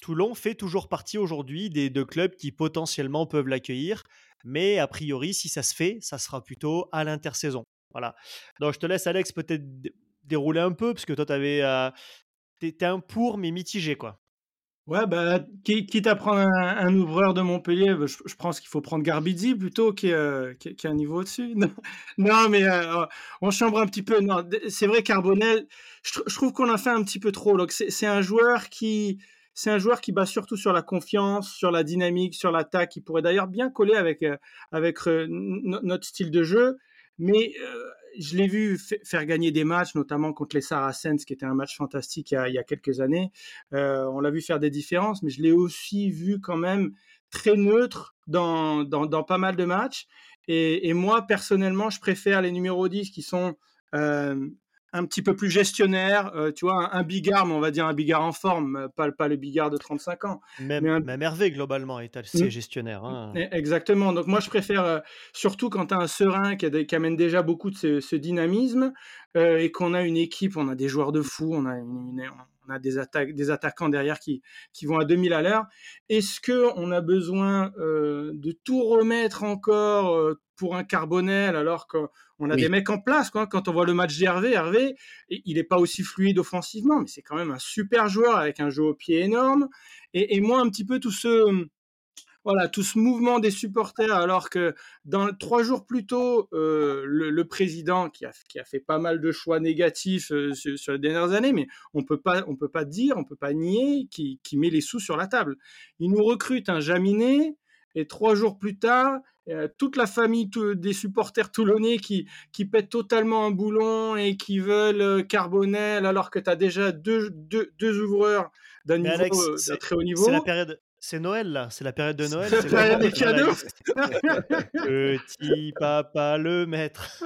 Toulon fait toujours partie aujourd'hui des deux clubs qui potentiellement peuvent l'accueillir. Mais a priori, si ça se fait, ça sera plutôt à l'intersaison. Voilà. Donc je te laisse, Alex, peut-être dérouler un peu, parce que toi, tu avais. Euh, un pour, mais mitigé, quoi. Ouais, bah, quitte à prendre un, ouvreur de Montpellier, bah, je, pense qu'il faut prendre Garbizzi plutôt, qui, euh, qui, un niveau au-dessus. <laughs> Non, mais euh, on chambre un petit peu. Non, c'est vrai, Carbonel, je, trouve qu'on a fait un petit peu trop. C'est un joueur qui. C'est un joueur qui bat surtout sur la confiance, sur la dynamique, sur l'attaque, qui pourrait d'ailleurs bien coller avec, euh, avec notre style de jeu. Mais je l'ai vu faire gagner des matchs, notamment contre les Saracens, qui était un match fantastique il y a, quelques années. Euh, on l'a vu faire des différences, mais je l'ai aussi vu quand même très neutre dans, dans, pas mal de matchs. Et, moi, personnellement, je préfère les numéros 10 qui sont euh, un petit peu plus gestionnaire, euh, tu vois, un, bigard, mais on va dire un bigard en forme, euh, pas, pas le bigard de 35 ans. Même, même Hervé, globalement, est assez mmh. gestionnaire. Hein. E, exactement. Donc, moi, je préfère, euh, surtout quand tu as un serein qui, qui, amène déjà beaucoup de ce, dynamisme et qu'on a une équipe, on a des joueurs de fou, on a, on a des, attaques, des attaquants derrière qui, qui vont à 2000 à l'heure. Est-ce qu'on a besoin de tout remettre encore pour un Carbonel alors qu'on a des mecs en place. Quoi. Quand on voit le match d'Hervé, Hervé, il n'est pas aussi fluide offensivement, mais c'est quand même un super joueur avec un jeu au pied énorme. Et, moi, un petit peu tout ce, voilà, tout ce mouvement des supporters, alors que dans, trois jours plus tôt, euh, le, président, qui a, qui a, fait pas mal de choix négatifs euh, sur, les dernières années, mais on peut pas, on peut pas dire, on peut pas nier, qui, qui met les sous sur la table. Il nous recrute un Jaminet, et trois jours plus tard, toute la famille des supporters toulonnais qui, qui pètent totalement un boulon et qui veulent euh, Carbonel alors que tu as déjà deux, deux, deux ouvreurs d'un niveau, euh, très haut niveau. C'est la période, c'est Noël là, c'est la période de Noël. C'est la période des cadeaux. Petit papa le maître.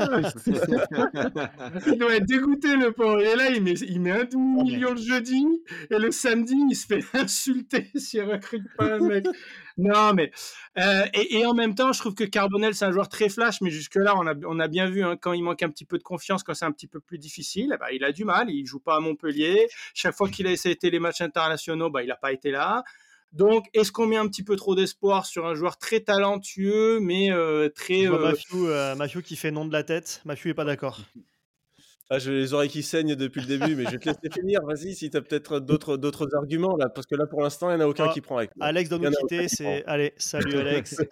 il doit être dégoûté le pauvre. Et là, il met, il met un demi-million le jeudi et le samedi, il se fait <laughs> insulter s'il recrute pas un mec. Non, mais euh, et, en même temps, je trouve que Carbonel c'est un joueur très flash, mais jusque là, on a, on a bien vu hein, quand il manque un petit peu de confiance, quand c'est un petit peu plus difficile, ben, il a du mal. Il joue pas à Montpellier. Chaque fois qu'il a essayé les matchs internationaux, bah, il n'a pas été là. Donc, est-ce qu'on met un petit peu trop d'espoir sur un joueur très talentueux, mais euh, très. Euh... euh qui fait nom de la tête. Mathieu n'est pas d'accord. Ah, j'ai les oreilles qui saignent depuis le début, mais je vais te laisser finir. Vas-y, si tu as peut-être d'autres, d'autres arguments, là, parce que là, pour l'instant, il n'y en a aucun ah, qui prend avec. Alex doit nous quitter. C'est... Allez, salut Alex. <laughs>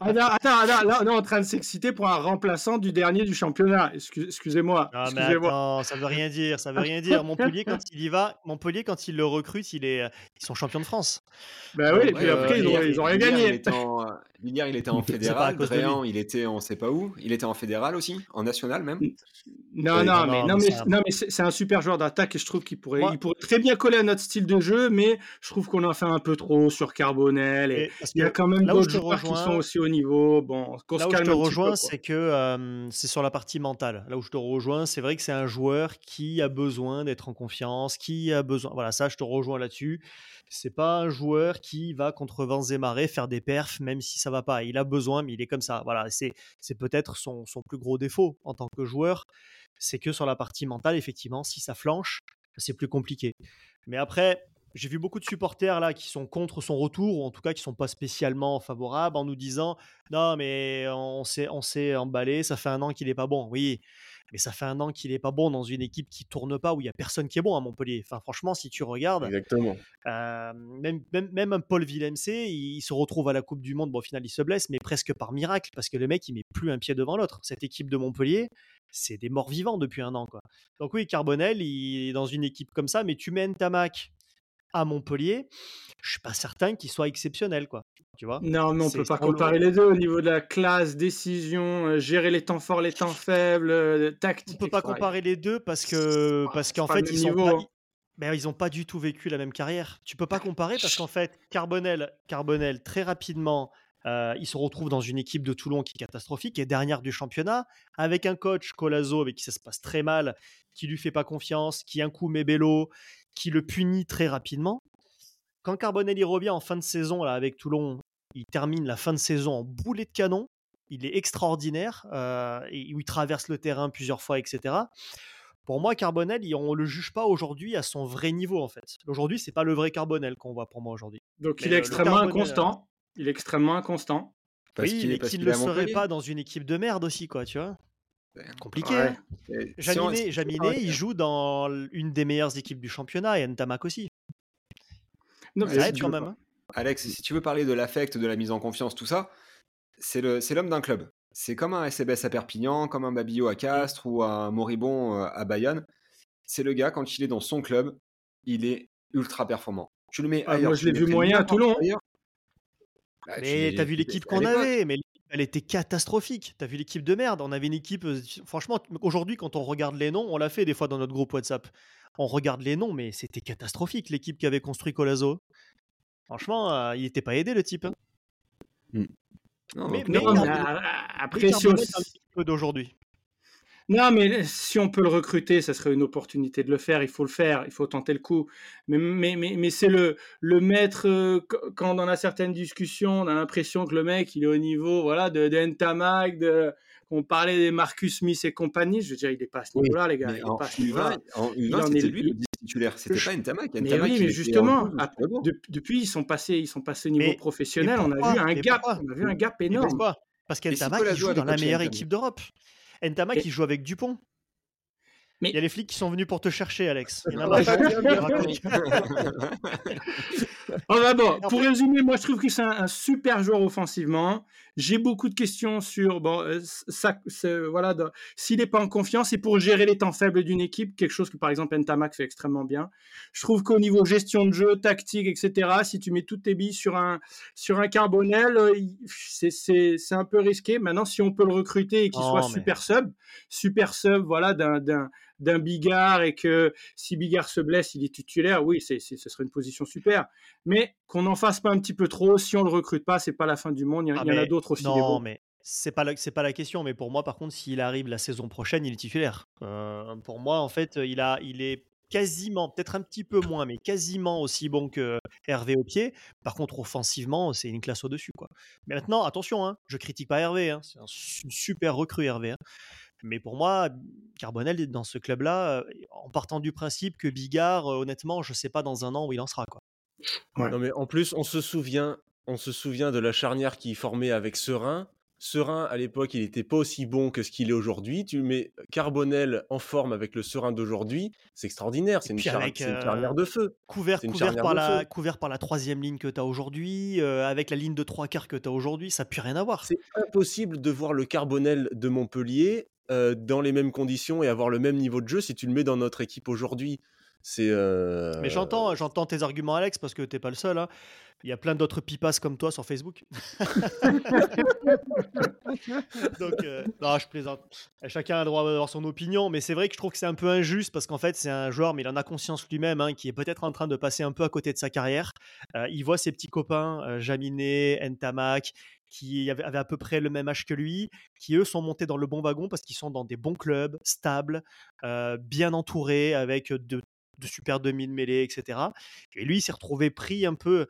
Ah, attends, là, on est en train de s'exciter pour un remplaçant du dernier du championnat. excusez-moi. Ah, mais attends, ça veut rien dire. Ça veut rien dire. Montpellier, quand il y va, Montpellier, quand il le recrute, il est... ils sont champions de France. Ben oui, et puis après, ils, ont, ils ont rien gagné. Villiers, il était en <laughs> fédéral. Dréan, il était on sait pas où. Il était en fédéral aussi, en national même? Non, non, mais, non, mais, non, mais c'est un super joueur d'attaque et je trouve qu'il pourrait, il pourrait très bien coller à notre style de jeu, mais je trouve qu'on en fait un peu trop sur Carbonel. Et, il y a quand même d'autres joueurs qui sont aussi au niveau. Bon, là où je te rejoins, c'est que euh, c'est sur la partie mentale. Là où je te rejoins, c'est vrai que c'est un joueur qui a besoin d'être en confiance, qui a besoin. Voilà, ça, je te rejoins là-dessus. C'est pas un joueur qui va contre vents et marées faire des perfs, même si ça va pas. Il a besoin, mais il est comme ça. Voilà, c'est peut-être son, son plus gros défaut en tant que joueur. C'est que sur la partie mentale, effectivement, si ça flanche, c'est plus compliqué. Mais après, j'ai vu beaucoup de supporters là qui sont contre son retour, ou en tout cas qui sont pas spécialement favorables, en nous disant non mais on s'est on emballé, ça fait un an qu'il est pas bon. Oui, mais ça fait un an qu'il est pas bon dans une équipe qui tourne pas, où il y a personne qui est bon à Montpellier. Enfin, franchement, si tu regardes, Exactement. Euh, même, même, même, un Paul Villemc, il, se retrouve à la Coupe du Monde. Bon, au final, il se blesse, mais presque par miracle, parce que le mec, il met plus un pied devant l'autre. Cette équipe de Montpellier, c'est des morts vivants depuis un an. Quoi. Donc oui, Carbonel, il est dans une équipe comme ça, mais tu mènes ta Mac à Montpellier, je suis pas certain qu'il soit exceptionnel, quoi. Tu vois? Non, mais on peut pas comparer les deux au niveau de la classe, décision, euh, gérer les temps forts, les temps faibles, euh, On tactique. peut pas comparer les deux parce que parce qu'en fait ils sont pas, hein. ils- ben, ils ont pas du tout vécu la même carrière. Tu peux pas comparer parce qu'en fait Carbonel, Carbonel très rapidement, euh, il se retrouve dans une équipe de Toulon qui est catastrophique, est dernière du championnat, avec un coach Colazo avec qui ça se passe très mal, qui lui fait pas confiance, qui un coup met Bello, qui le punit très rapidement. Quand Carbonel y revient en fin de saison là avec Toulon, il termine la fin de saison en boulet de canon. Il est extraordinaire, euh, et il traverse le terrain plusieurs fois, etc. Pour moi, Carbonel, on le juge pas aujourd'hui à son vrai niveau en fait. Aujourd'hui, c'est pas le vrai Carbonel qu'on voit pour moi aujourd'hui. Donc Mais il est le extrêmement Carbonel, inconstant. Il est extrêmement inconstant. Parce oui, qu'il ne le serait pas dans une équipe de merde aussi, quoi, tu vois. Ouais. Compliqué. Ouais. hein. Jaminet, Jaminet, il joue dans une des meilleures équipes du championnat et Ntamak aussi. Non, Ouais, mais Ça si aide tu quand même. pas- hein. Alex, si tu veux parler de l'affect, de la mise en confiance, tout ça, c'est le- c'est l'homme d'un club. C'est comme un SBS à Perpignan, comme un Babillot à Castres ou un Moribond euh, à Bayonne. C'est le gars, quand il est dans son club, il est ultra performant. Tu le mets Ah, ailleurs. moi, je l'ai vu moyen à Toulon. Bah, tu Mais t'as vu l'équipe qu'on avait, mais elle était catastrophique. T'as vu l'équipe de merde? On avait une équipe. euh, Franchement, aujourd'hui, quand on regarde les noms, on l'a fait des fois dans notre groupe WhatsApp. On regarde les noms, mais c'était catastrophique l'équipe qui avait construit Colazo. Franchement, euh, il n'était pas aidé le type. hein. Non, Mais- Non, après, si on, d'aujourd'hui. Non, mais si on peut le recruter, ça serait une opportunité de le faire. Il faut le faire, il faut tenter le coup. Mais, mais, mais, mais c'est le, le mettre euh, qu- quand on a certaines discussions, on a l'impression que le mec, il est au niveau voilà, de, de on parlait des Marcus Smith et compagnie. Je veux dire, il n'est pas à ce Oui, niveau-là, les gars. mais Il est en pas à ce niveau-là. U20, en Il U20 en est c'était lui le 10 titulaire, c'était Je- pas Ntamak. Mais Ntamak, oui, mais justement, à- de- depuis, ils sont passés, ils sont passés au niveau Mais- professionnel. mais On a vu un gap, on a vu un gap énorme. Parce qu'Ntamak, joue dans la meilleure équipe d'Europe. Ntamak, Et- il joue avec Dupont. Mais- Il y a les flics qui sont venus pour te chercher, Alex. <laughs> Il y en a <laughs> <laughs> <laughs> Oh, bah bon, pour résumer, moi je trouve que c'est un, un super joueur offensivement. J'ai beaucoup de questions sur bon, euh, ça, c'est- voilà, de- s'il n'est pas en confiance, et pour gérer les temps faibles d'une équipe, quelque chose que par exemple Ntamak fait extrêmement bien. Je trouve qu'au niveau gestion de jeu, tactique, etc., si tu mets toutes tes billes sur un sur un Carbonel, euh, c'est c'est c'est un peu risqué. Maintenant, si on peut le recruter et qu'il Non, soit mais- super sub, super sub, voilà, d'un d'un Bigard et que si Bigard se blesse, il est titulaire, oui, c'est, ce serait une position super. Mais qu'on n'en fasse pas un petit peu trop, si on le recrute pas, c'est pas la fin du monde. Il y, en- Ah, y en a d'autres aussi. Non, mais c'est pas la, c'est pas la question. Mais pour moi, par contre, s'il arrive la saison prochaine, il est titulaire. Euh, pour moi, en fait, il a, il est quasiment, peut-être un petit peu moins, mais quasiment aussi bon que Hervé au pied. Par contre, offensivement, c'est une classe au-dessus, quoi. Mais maintenant, attention, hein, je critique pas Hervé. hein, c'est un su- super recrue, Hervé. hein. Mais pour moi, Carbonel est dans ce club-là, en partant du principe que Bigard, honnêtement, je sais pas dans un an où il en sera, quoi. Ouais. Non mais en plus, on se souvient, on se souvient de la charnière qui formait avec Serein. Serein, à l'époque, il n'était pas aussi bon que ce qu'il est aujourd'hui. Tu mets Carbonel en forme avec le Serein d'aujourd'hui, c'est extraordinaire. C'est une, char- charnière de feu. Couvert, par de la, feu. couvert par la troisième ligne que tu as aujourd'hui, euh, avec la ligne de trois quarts que tu as aujourd'hui, ça n'a plus rien à voir. C'est impossible de voir le Carbonel de Montpellier euh, dans les mêmes conditions et avoir le même niveau de jeu si tu le mets dans notre équipe aujourd'hui. Euh, Mais j'entends, j'entends tes arguments, Alex, parce que t'es pas le seul. hein. Il y a plein d'autres pipas comme toi sur Facebook. <laughs> Donc, euh, je plaisante. Chacun a le droit d'avoir son opinion, mais c'est vrai que je trouve que c'est un peu injuste parce qu'en fait, c'est un joueur, mais il en a conscience lui-même, hein, qui est peut-être en train de passer un peu à côté de sa carrière. Euh, il voit ses petits copains, euh, Jaminet, Ntamak, qui avaient, à peu près le même âge que lui, qui eux sont montés dans le bon wagon parce qu'ils sont dans des bons clubs, stables, bien entourés, avec de de super demi de mêlée, etc. Et lui, il s'est retrouvé pris un peu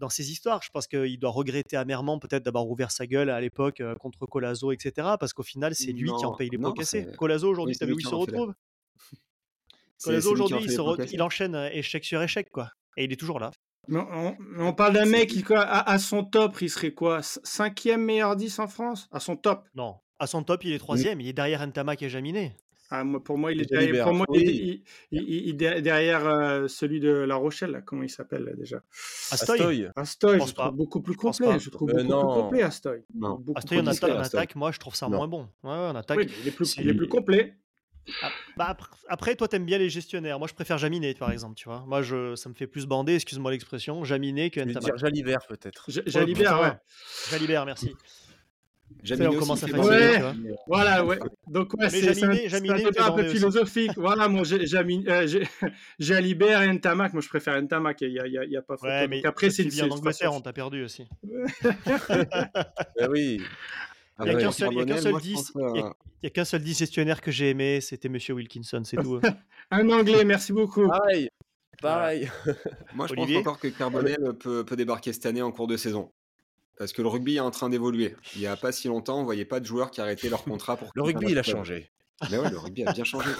dans ces histoires. Je pense qu'il doit regretter amèrement peut-être d'avoir ouvert sa gueule à l'époque euh, contre Colazo, etc. Parce qu'au final, c'est lui qui en Non, paye les non, pots cassés. c'est- Colazo, aujourd'hui, oui, t'as c'est vu où il se retrouve? <laughs> Colazo, aujourd'hui, il, re- enchaîne euh, échec sur échec, quoi. Et il est toujours là. Mais on, on parle d'un mec qui, quoi, à, à son top, il serait quoi? Cinquième meilleur 10 en France? À son top? Non. À son top, il est troisième. Il est derrière Ntamak et Jaminet. Ah, moi, Pour moi, il est derrière, pour moi, libéré. il, il- il- il- il est derrière euh, celui de La Rochelle. Là. Comment il s'appelle là, déjà? Astoy. Astoy. Astoy, Je je pense trouve pas. beaucoup plus complet. Je trouve Euh, beaucoup plus non. complet, Astoy. Non. Astoy, en, plus atta- en Astoy. attaque, moi, je trouve ça Non. moins bon. Ouais, ouais, en attaque. Oui, il est plus, Si. il est plus complet. Ah, bah, après, toi, t'aimes bien les gestionnaires. Moi, je préfère Jaminet, par exemple. Tu vois, moi, je, ça me fait plus bander, excuse-moi l'expression, Jaminet que Ntamak. dire Jalibert peut-être. Jalibert, ouais. Jalibert, merci. Jaminet on commence à tu vois. Mais, euh, Voilà, ouais. Donc, ouais, c'est un, débat peu philosophique. Voilà, mon euh, <laughs> Jalibert et Ntamak, moi je préfère Ntamak, il a, y a- y a pas photo. Ouais, mais après, c'est une Angleterre, on t'a perdu aussi. <laughs> Eh oui. Il n'y a qu'un seul, y a qu'un seul moi, je 10 pense, il y a- il y a qu'un seul 10 gestionnaire que j'ai aimé, c'était Monsieur Wilkinson, c'est tout. hein. <laughs> Un anglais, merci beaucoup. Pareil. Pareil. Moi, je Olivier pense encore que Carbonel peut, peut débarquer cette année en cours de saison. Parce que le rugby est en train d'évoluer. Il n'y a pas si longtemps, on voyait pas de joueurs qui arrêtaient leur contrat pour. <laughs> Le rugby, il a changé. Mais ouais, le rugby a bien changé.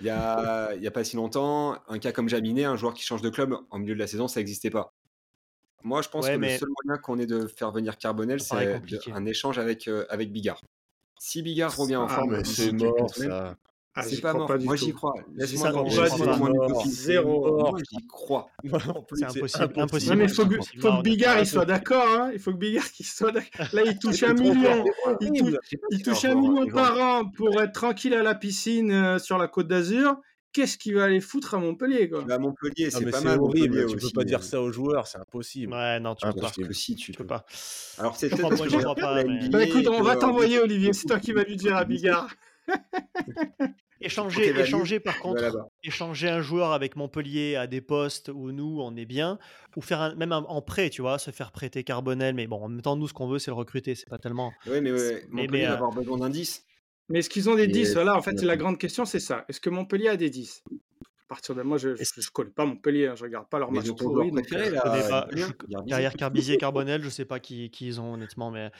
Il y a, il y a pas si longtemps, un cas comme Jaminet, un joueur qui change de club en milieu de la saison, ça n'existait pas. Moi, je pense Ouais, que mais- le seul moyen qu'on ait de faire venir Carbonel, c'est un échange avec, euh, avec Bigard. Si Bigard revient en Ah, forme, c'est mort semaines, ça. Ah, c'est pas mort. Moi, j'y crois. Laisse-moi crois. Zéro. Moi, j'y crois. Moi <laughs> non plus, C'est impossible, impossible. Non, mais il faut, que- impossible. faut que Bigard il soit d'accord. Hein. Il faut que Bigard il soit d'accord. Là, il touche un million. Il touche, il touche un million par an pour être tranquille à la piscine euh, sur la côte d'Azur. Qu'est-ce qu'il va aller foutre à Montpellier quoi? À Montpellier, Ah, c'est pas mal. horrible. Tu peux pas dire mais- ça aux joueurs, c'est impossible. Ouais, non, tu peux pas. Si, tu Tu peux pas. Alors, c'est peut-être Bah écoute, on va t'envoyer Olivier, c'est toi qui vas lui dire à Bigard. Échanger, échanger par contre, échanger un joueur avec Montpellier à des postes où nous on est bien, ou faire un- même un- en prêt, tu vois, se faire prêter Carbonel, mais bon, en même temps, nous ce qu'on veut c'est le recruter, c'est pas tellement. Ouais, mais ouais, Mais- Montpellier mais, va euh, avoir besoin d'un 10. Mais est-ce qu'ils ont des Et 10 Voilà, en fait, la grande question, c'est ça. Est-ce que Montpellier a des 10 À partir de moi, je ne connais pas Montpellier, hein, je regarde pas leur match pourri. Derrière Carbizier et <laughs> Carbonel, je sais pas qui, qui ils ont honnêtement, mais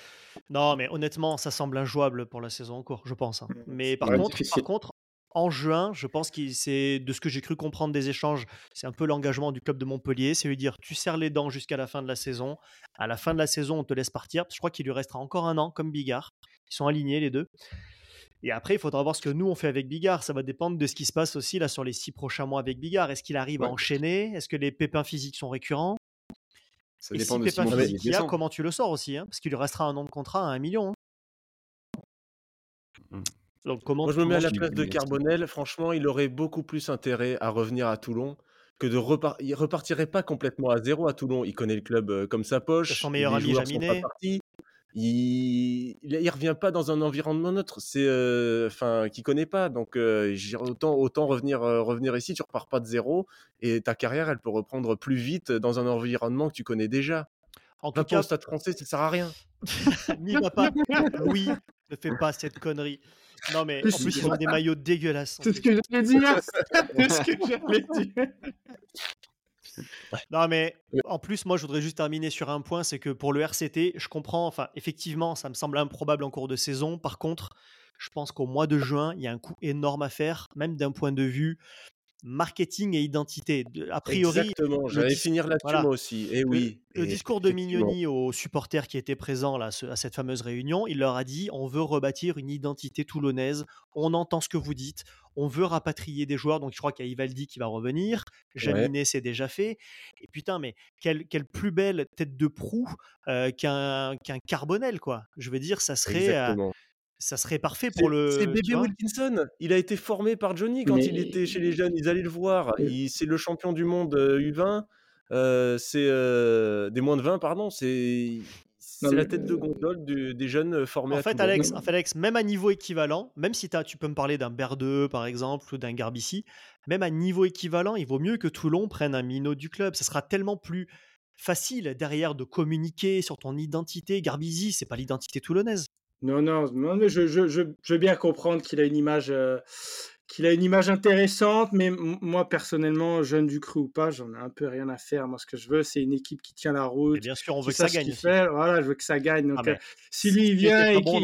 non, mais honnêtement, ça semble injouable pour la saison en cours, je pense. hein. Mais par Ouais, contre, difficile. par contre, en juin, je pense que c'est de ce que j'ai cru comprendre des échanges, c'est un peu l'engagement du club de Montpellier, c'est lui dire tu serres les dents jusqu'à la fin de la saison. À la fin de la saison, on te laisse partir. Je crois qu'il lui restera encore un an, comme Bigard. Ils sont alignés les deux. Et après, il faudra voir ce que nous on fait avec Bigard. Ça va dépendre de ce qui se passe aussi là sur les six prochains mois avec Bigard. Est-ce qu'il arrive à enchaîner? Est-ce que les pépins physiques sont récurrents? Ça Et dépend si de pépin Simon physique il y a, comment tu le sors aussi hein? Parce qu'il lui restera un an de contrat à un million. hein. Mm. Donc comment Moi, je me mets à la place de Carbonel. Franchement, il aurait beaucoup plus intérêt à revenir à Toulon que de repartir. Il repartirait pas complètement à zéro à Toulon. Il connaît le club euh, comme sa poche. son meilleur ami Jaminet. Il... il il revient pas dans un environnement neutre. C'est euh, enfin qu'il connaît pas. Donc euh, autant autant revenir euh, revenir ici. Tu repars pas de zéro et ta carrière elle peut reprendre plus vite dans un environnement que tu connais déjà. En tout pas au cas, stade français, ça sert à rien. n'y va pas. Oui, ne fais pas cette connerie. Non mais en plus ils ont des maillots dégueulasses. C'est ce plus. que j'allais dire. C'est ce que j'allais dire. <laughs> Non, mais en plus, moi, je voudrais juste terminer sur un point, c'est que pour le RCT, je comprends, enfin, effectivement, ça me semble improbable en cours de saison. Par contre, je pense qu'au mois de juin, il y a un coup énorme à faire, même d'un point de vue marketing et identité. De- A priori, Exactement. J'allais finir là-dessus voilà. moi aussi. Et le- oui. le et discours de. Mignoni aux supporters qui étaient présents là, à cette fameuse réunion, il leur a dit on veut rebâtir une identité toulonnaise, on entend ce que vous dites, on veut rapatrier des joueurs. Donc je crois qu'il y a Ivaldi qui va revenir, Jaminet c'est déjà fait. Et putain, mais quelle, quelle plus belle tête de proue euh, qu'un qu'un Carbonel, quoi. Je veux dire, ça serait, euh. Ça serait parfait pour le. c'est bébé. Wilkinson. Il a été formé par Johnny quand Mais- il était chez les jeunes. Ils allaient le voir. C'est le champion du monde euh, U20. euh, c'est euh, des moins de 20, pardon. C'est la tête de gondole du- des jeunes euh, formés En fait. Alex, en fait, Alex, même à niveau équivalent, même si tu peux me parler d'un Berdeux, par exemple, ou d'un Garbici, même à niveau équivalent, il vaut mieux que Toulon prenne un minot du club. Ça sera tellement plus facile derrière de communiquer sur ton identité. Garbizi, c'est pas l'identité toulonnaise. Non, non, non, mais je, je, je, je veux bien comprendre qu'il a une image, euh, qu'il a une image intéressante, mais moi personnellement, jeune du cru ou pas, j'en ai un peu rien à faire. Moi, ce que je veux, c'est une équipe qui tient la Et route, bien sûr, on veut que ça gagne. fait. Voilà, je veux que ça gagne. Donc, Ah, mais euh, si lui il vient et bon,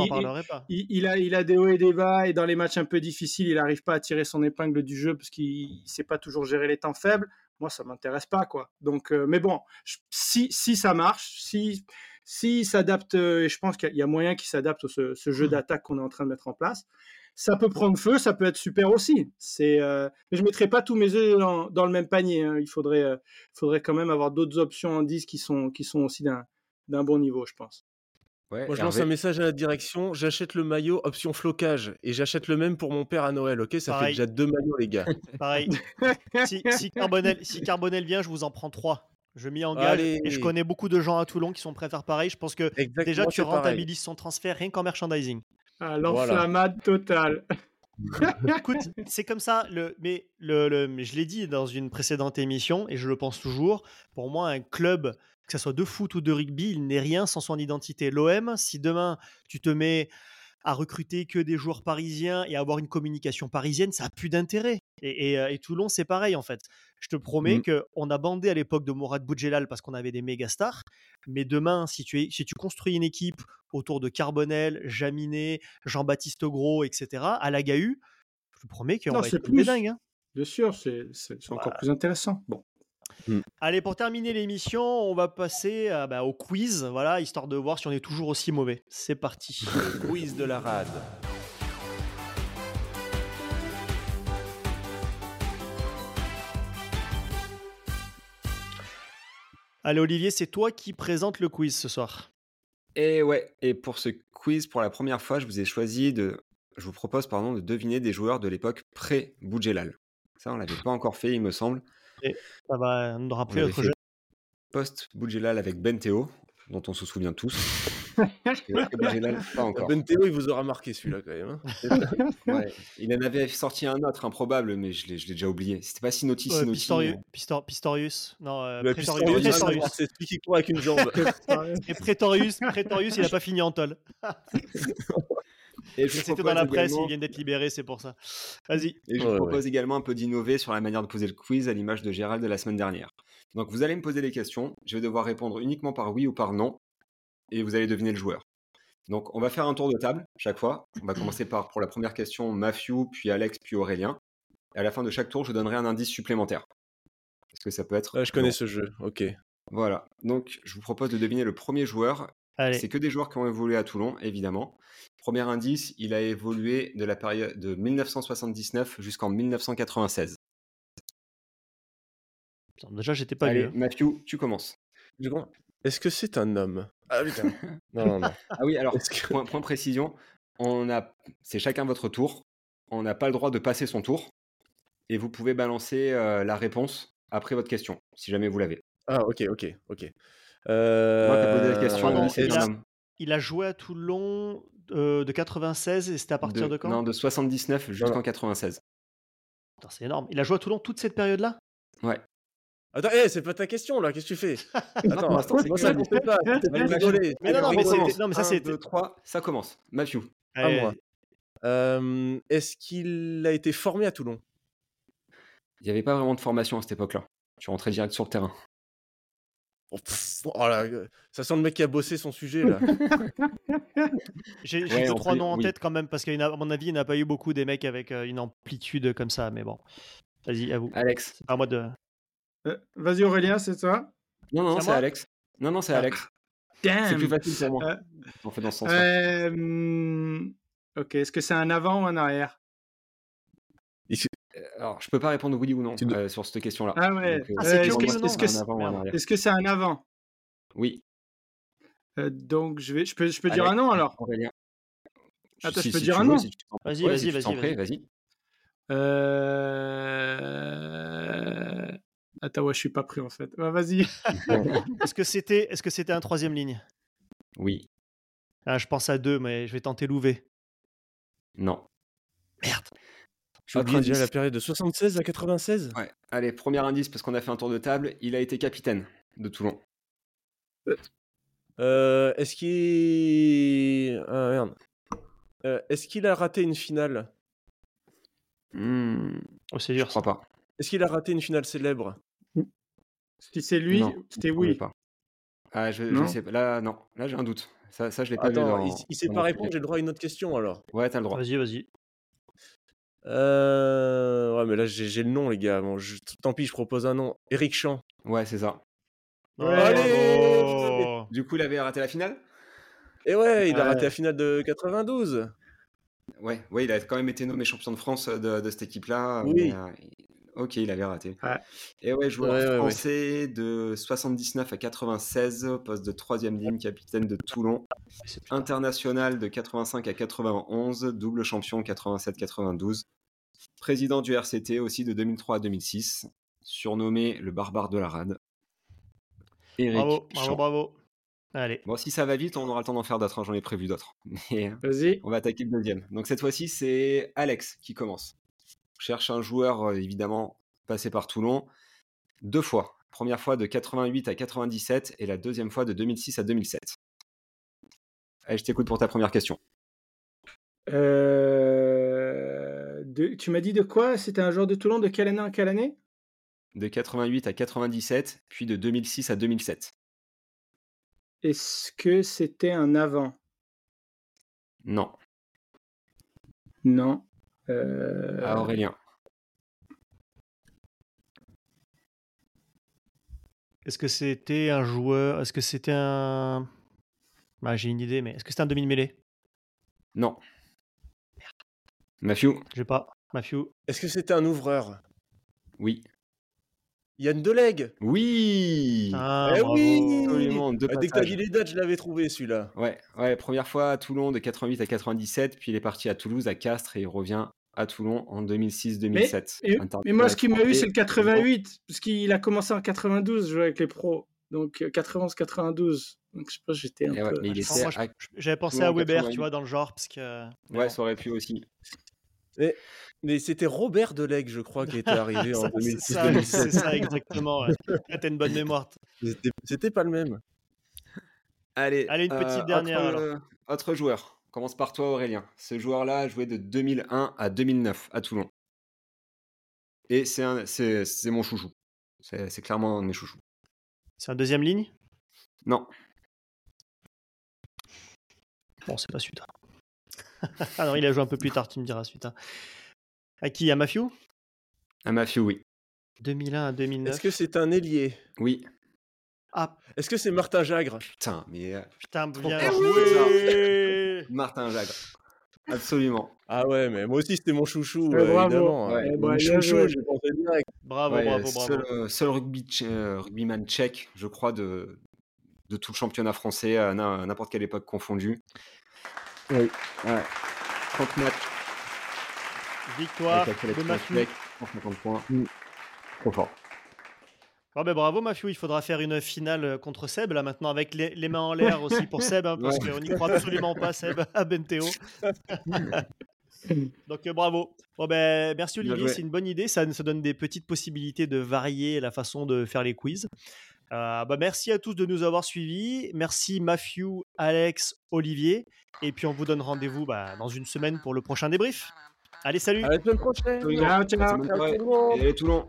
pas. il, a, il a des hauts et des bas, et dans les matchs un peu difficiles, il n'arrive pas à tirer son épingle du jeu parce qu'il ne sait pas toujours gérer les temps faibles. Moi, ça m'intéresse pas, quoi. Donc, euh, mais bon, je- si, si ça marche, si, si s'adapte, euh, et je pense qu'il y a- moyen qu'il s'adapte au ce, ce jeu d'attaque qu'on est en train de mettre en place, ça peut prendre feu, ça peut être super aussi. C'est, euh, mais je mettrai pas tous mes œufs dans, dans le même panier. hein. Il faudrait, euh, faudrait quand même avoir d'autres options en 10 qui sont, qui sont aussi d'un, d'un bon niveau, je pense. Ouais, Moi, je lance Hervé. un message à la direction. J'achète le maillot option flocage et j'achète le même pour mon père à Noël. Ok, ça fait déjà deux maillots, les gars. Pareil. <laughs> si, si Carbonel, si Carbonel vient, je vous en prends trois. Je m'y engage Allez. et je connais beaucoup de gens à Toulon qui sont prêts à faire pareil. Je pense que Exactement, déjà tu rentabilises son transfert rien qu'en merchandising. Ah, L'enflammade totale. <laughs> Écoute, c'est comme ça. Le, mais, le, le- mais je l'ai dit dans une précédente émission et je le pense toujours. Pour moi, un club, que ce soit de foot ou de rugby, il n'est rien sans son identité. L'OM, si demain tu te mets à recruter que des joueurs parisiens et à avoir une communication parisienne, ça a plus d'intérêt. Et, et, euh, et Toulon, c'est pareil en fait. Je te promets Mm. que qu'on a bandé à l'époque de Mourad Boudjelal parce qu'on avait des méga stars. Mais demain, si tu, es, si tu construis une équipe autour de Carbonel, Jaminet, Jean-Baptiste Gros, etc., à la GAU, je te promets qu'on va être plus. dingues. hein. Bien sûr, c'est c'est- c'est encore plus intéressant. Bon. Allez, pour terminer l'émission, on va passer euh, bah, au quiz, voilà, histoire de voir si on est toujours aussi mauvais. C'est parti. Quiz de la rade. Allez, Olivier, c'est toi qui présente le quiz ce soir. Et ouais, et pour ce quiz, pour la première fois, je vous ai choisi de. Je vous propose, pardon, de deviner des joueurs de l'époque pré-Boudjelal. Ça, on l'avait pas encore fait, il me semble. Ça va nous rappeler notre avait jeu. Post-Boudjelal avec Benteo, dont on se souvient tous. Ben Théo, il vous aura marqué celui-là quand même. hein. Ouais. Il en avait sorti un autre improbable, mais je l'ai je l'ai déjà oublié. C'était pas Sinoti, Ouais, Sinoti. Pistorius, mais- Pistor- Pistorius. Non, euh. Pistorius, Prétorius. c'est celui qui court avec une jambe. <laughs> Et Prétorius, Prétorius, il a pas fini en tol. C'était dans la presse, également- il vient d'être libéré, c'est pour ça. Vas-y. Et je Ouais, vous propose également un peu d'innover sur la manière de poser le quiz à l'image de Gérald de la semaine dernière. Donc vous allez me poser des questions, je vais devoir répondre uniquement par oui ou par non, et vous allez deviner le joueur. Donc on va faire un tour de table chaque fois. On va commencer par pour la première question Matthew, puis Alex, puis Aurélien. Et à la fin de chaque tour, je donnerai un indice supplémentaire. Parce que ça peut être. Je connais ce jeu. Ok. Voilà. Donc je vous propose de deviner le premier joueur. Allez. C'est que des joueurs qui ont évolué à Toulon, évidemment. Premier indice, il a évolué de la période de 1979 jusqu'en 1996. Déjà, j'étais pas Allez. Matthew, tu commences. Est-ce que c'est un homme? Ah putain. <laughs> Non, non, non. Ah oui, alors, que- point, point de précision, on a, c'est chacun votre tour. On n'a pas le droit de passer son tour. Et vous pouvez balancer euh, la réponse après votre question, si jamais vous l'avez. Ah ok, ok, ok. Moi, t'as posé la question, pardon, là- homme. Il a joué à Toulon euh, de 96 et c'était à partir de, quand? Non, de 79 jusqu'en non. 96. Putain, C'est énorme. Il a joué à Toulon toute cette période-là? Ouais. Attends, eh, c'est pas ta question là, qu'est-ce que tu fais <laughs> Attends, c'est moi ça que compte pas. Mais non, non, mais non, ça, deux, trois, ça commence. Matthew. Allez, moi. Euh, Est-ce qu'il a été formé à Toulon? Il n'y avait pas vraiment de formation à cette époque-là. Tu rentrais direct sur le terrain. Oh, pff, oh là, euh, ça sent le mec qui a bossé son sujet là. <laughs> J'ai Ouais, deux, trois noms en oui. tête quand même, parce qu'à mon avis, il n'y en a pas eu beaucoup des mecs avec euh, une amplitude comme ça, mais bon. Vas-y, à vous. Alex. C'est pas à moi de. Euh, Vas-y Aurélien, c'est toi? Non, non, C'est Alex. Non, non, c'est Ah. Alex. C'est plus facile pour moi. Euh, On fait dans ce sens-là. Euh, Ok, est-ce que c'est un avant ou un arrière? Alors, je peux pas répondre oui ou non euh, sur cette question-là. Ah ouais. Euh, Ah, Euh, est-ce que- non c'est- avant ou un merde. arrière. Est-ce que c'est un avant? Oui, Euh, Donc je vais, je peux, je peux dire un nom alors. Aurélien. Attends, Si- je peux si dire un veux, nom si tu t'en- Vas-y, Ouais, vas-y, vas-y, vas-y. Euh... Attends, ouais, je suis pas pris en fait. Ouais, Vas-y. <laughs> Est-ce que c'était est -ce que c'était un troisième ligne? Oui, ah, Je pense à deux, mais je vais tenter Louvet. non. Merde. Autre oublié déjà la période de 76 à 96 Ouais. Allez, premier indice, parce qu'on a fait un tour de table. Il a été capitaine de Toulon. Euh, Est-ce qu'il. Ah merde. Euh, Est-ce qu'il a raté une finale? Hmm, Oh, c'est je dur. crois pas. Est-ce qu'il a raté une finale célèbre? Si c'est lui, c'était oui. pas. Ah, je, je sais pas. Là, non. Là, j'ai un doute. Ça, ça je l'ai pas vu. Attends, dans- il, il sait pas répondre, j'ai le droit à une autre question alors. Ouais, t'as le droit. Vas-y, vas-y. Euh... Ouais, mais là j'ai le nom, les gars. Bon, je- Tant pis, je propose un nom. Eric Champ. Ouais, c'est ça. Ouais. Allez. Du coup, il avait raté la finale? Et ouais, il a Ouais. raté la finale de 92. Ouais, ouais, il a quand même été nommé champion de France de, de cette équipe-là. Oui. mais, euh, Ok, il avait raté. Ouais. Et ouais, joueur Ouais, ouais, ouais. français de 79 à 96, au poste de troisième ligne, capitaine de Toulon. International de 85 à 91, double champion 87-92. Président du RCT aussi de 2003 à 2006, surnommé le barbare de la rade. Eric Bravo, bravo, Champ. bravo. Allez. Bon, si ça va vite, on aura le temps d'en faire d'autres, hein, j'en ai prévu d'autres. <laughs> Mais Vas-y. on va attaquer le deuxième. Donc cette fois-ci, c'est Alex qui commence. Cherche un joueur, euh, évidemment, passé par Toulon deux fois. Première fois de 88 à 97 et la deuxième fois de 2006 à 2007. Allez, je t'écoute pour ta première question. Euh, de- tu m'as dit de quoi? C'était un joueur de Toulon de quelle année en quelle année? De 88 à 97, puis de 2006 à 2007. Est-ce que c'était un avant? Non. Non. Euh, À Aurélien. Est-ce que c'était un joueur Est-ce que c'était un. Bah, J'ai une idée, mais est-ce que c'était un demi-mêlée Non. Matthew J'ai pas. Matthew. Est-ce que c'était un ouvreur? Oui. Yann Delegue Oui Ah, Eh bravo. oui Absolument, deux Ah, Dès que t'as passages. dit les dates, je l'avais trouvé celui-là. Ouais, ouais, première fois à Toulon de 88 à 97, puis il est parti à Toulouse, à Castres, et il revient à Toulon en 2006-2007. Et- mais moi, ce qui m'a eu, c'est le 88, parce qu'il a commencé en 92, jouer avec les pros. Donc euh, 91-92. Donc je sais pas, j'étais un Et ouais, peu. à- J'avais pensé à Weber, 88. tu vois, dans le genre, parce que. mais Ouais, bon. ça aurait pu aussi. Mais c'était Robert Delegue, je crois, qui était arrivé en <laughs> Ça, c'est ça, 2006-2007. c'est ça, exactement. ouais. T'as une bonne mémoire. C'était- pas le même. Allez, Allez, une petite dernière, Autre, alors. euh, autre joueur. On Commence par toi, Aurélien. Ce joueur-là a joué de 2001 à 2009 à Toulon. Et c'est un- c'est c'est mon chouchou. C'est c'est clairement un de mes chouchous. C'est un deuxième ligne? Non, Bon, c'est pas Suta. ah non, il a joué un peu plus tard, tu me diras, Suta. À qui? À Matthew un mafieux, oui. 2001 à 2009. Est-ce que c'est un ailier? Oui. Ah, Est-ce que c'est Martin Jagre? Putain, mais euh, putain, bien fort. Martin Jagre. Absolument. Ah ouais, mais moi aussi c'était mon chouchou, Ouais, euh, bravo. évidemment. Ouais. Eh Mon chouchou, joué. j'ai pensé direct. Bravo, Ouais, bravo, bravo. Seul, euh, seul rugby euh, rugbyman tchèque, je crois, de, de tout le championnat français à n'importe quelle époque confondue. Oui. Ouais. 30 matchs Victoire de tchèque, 150 points. Trop fort. Bon, ben, bravo, Matthew. Il faudra faire une finale euh, contre Seb, là, maintenant, avec les, les mains en l'air <laughs> aussi pour Seb, hein, parce Ouais. qu'on n'y croit absolument pas, Seb, <laughs> à Benteo. Donc, euh, bravo. Bon, ben, merci, Olivier. C'est une bonne idée. Ça nous donne des petites possibilités de varier la façon de faire les quiz. Euh, bah, merci à tous de nous avoir suivis. Merci, Matthew, Alex, Olivier. Et puis, on vous donne rendez-vous bah, dans une semaine pour le prochain débrief. Allez, salut À la semaine prochaine. Ciao, ciao. Et allez, Toulon.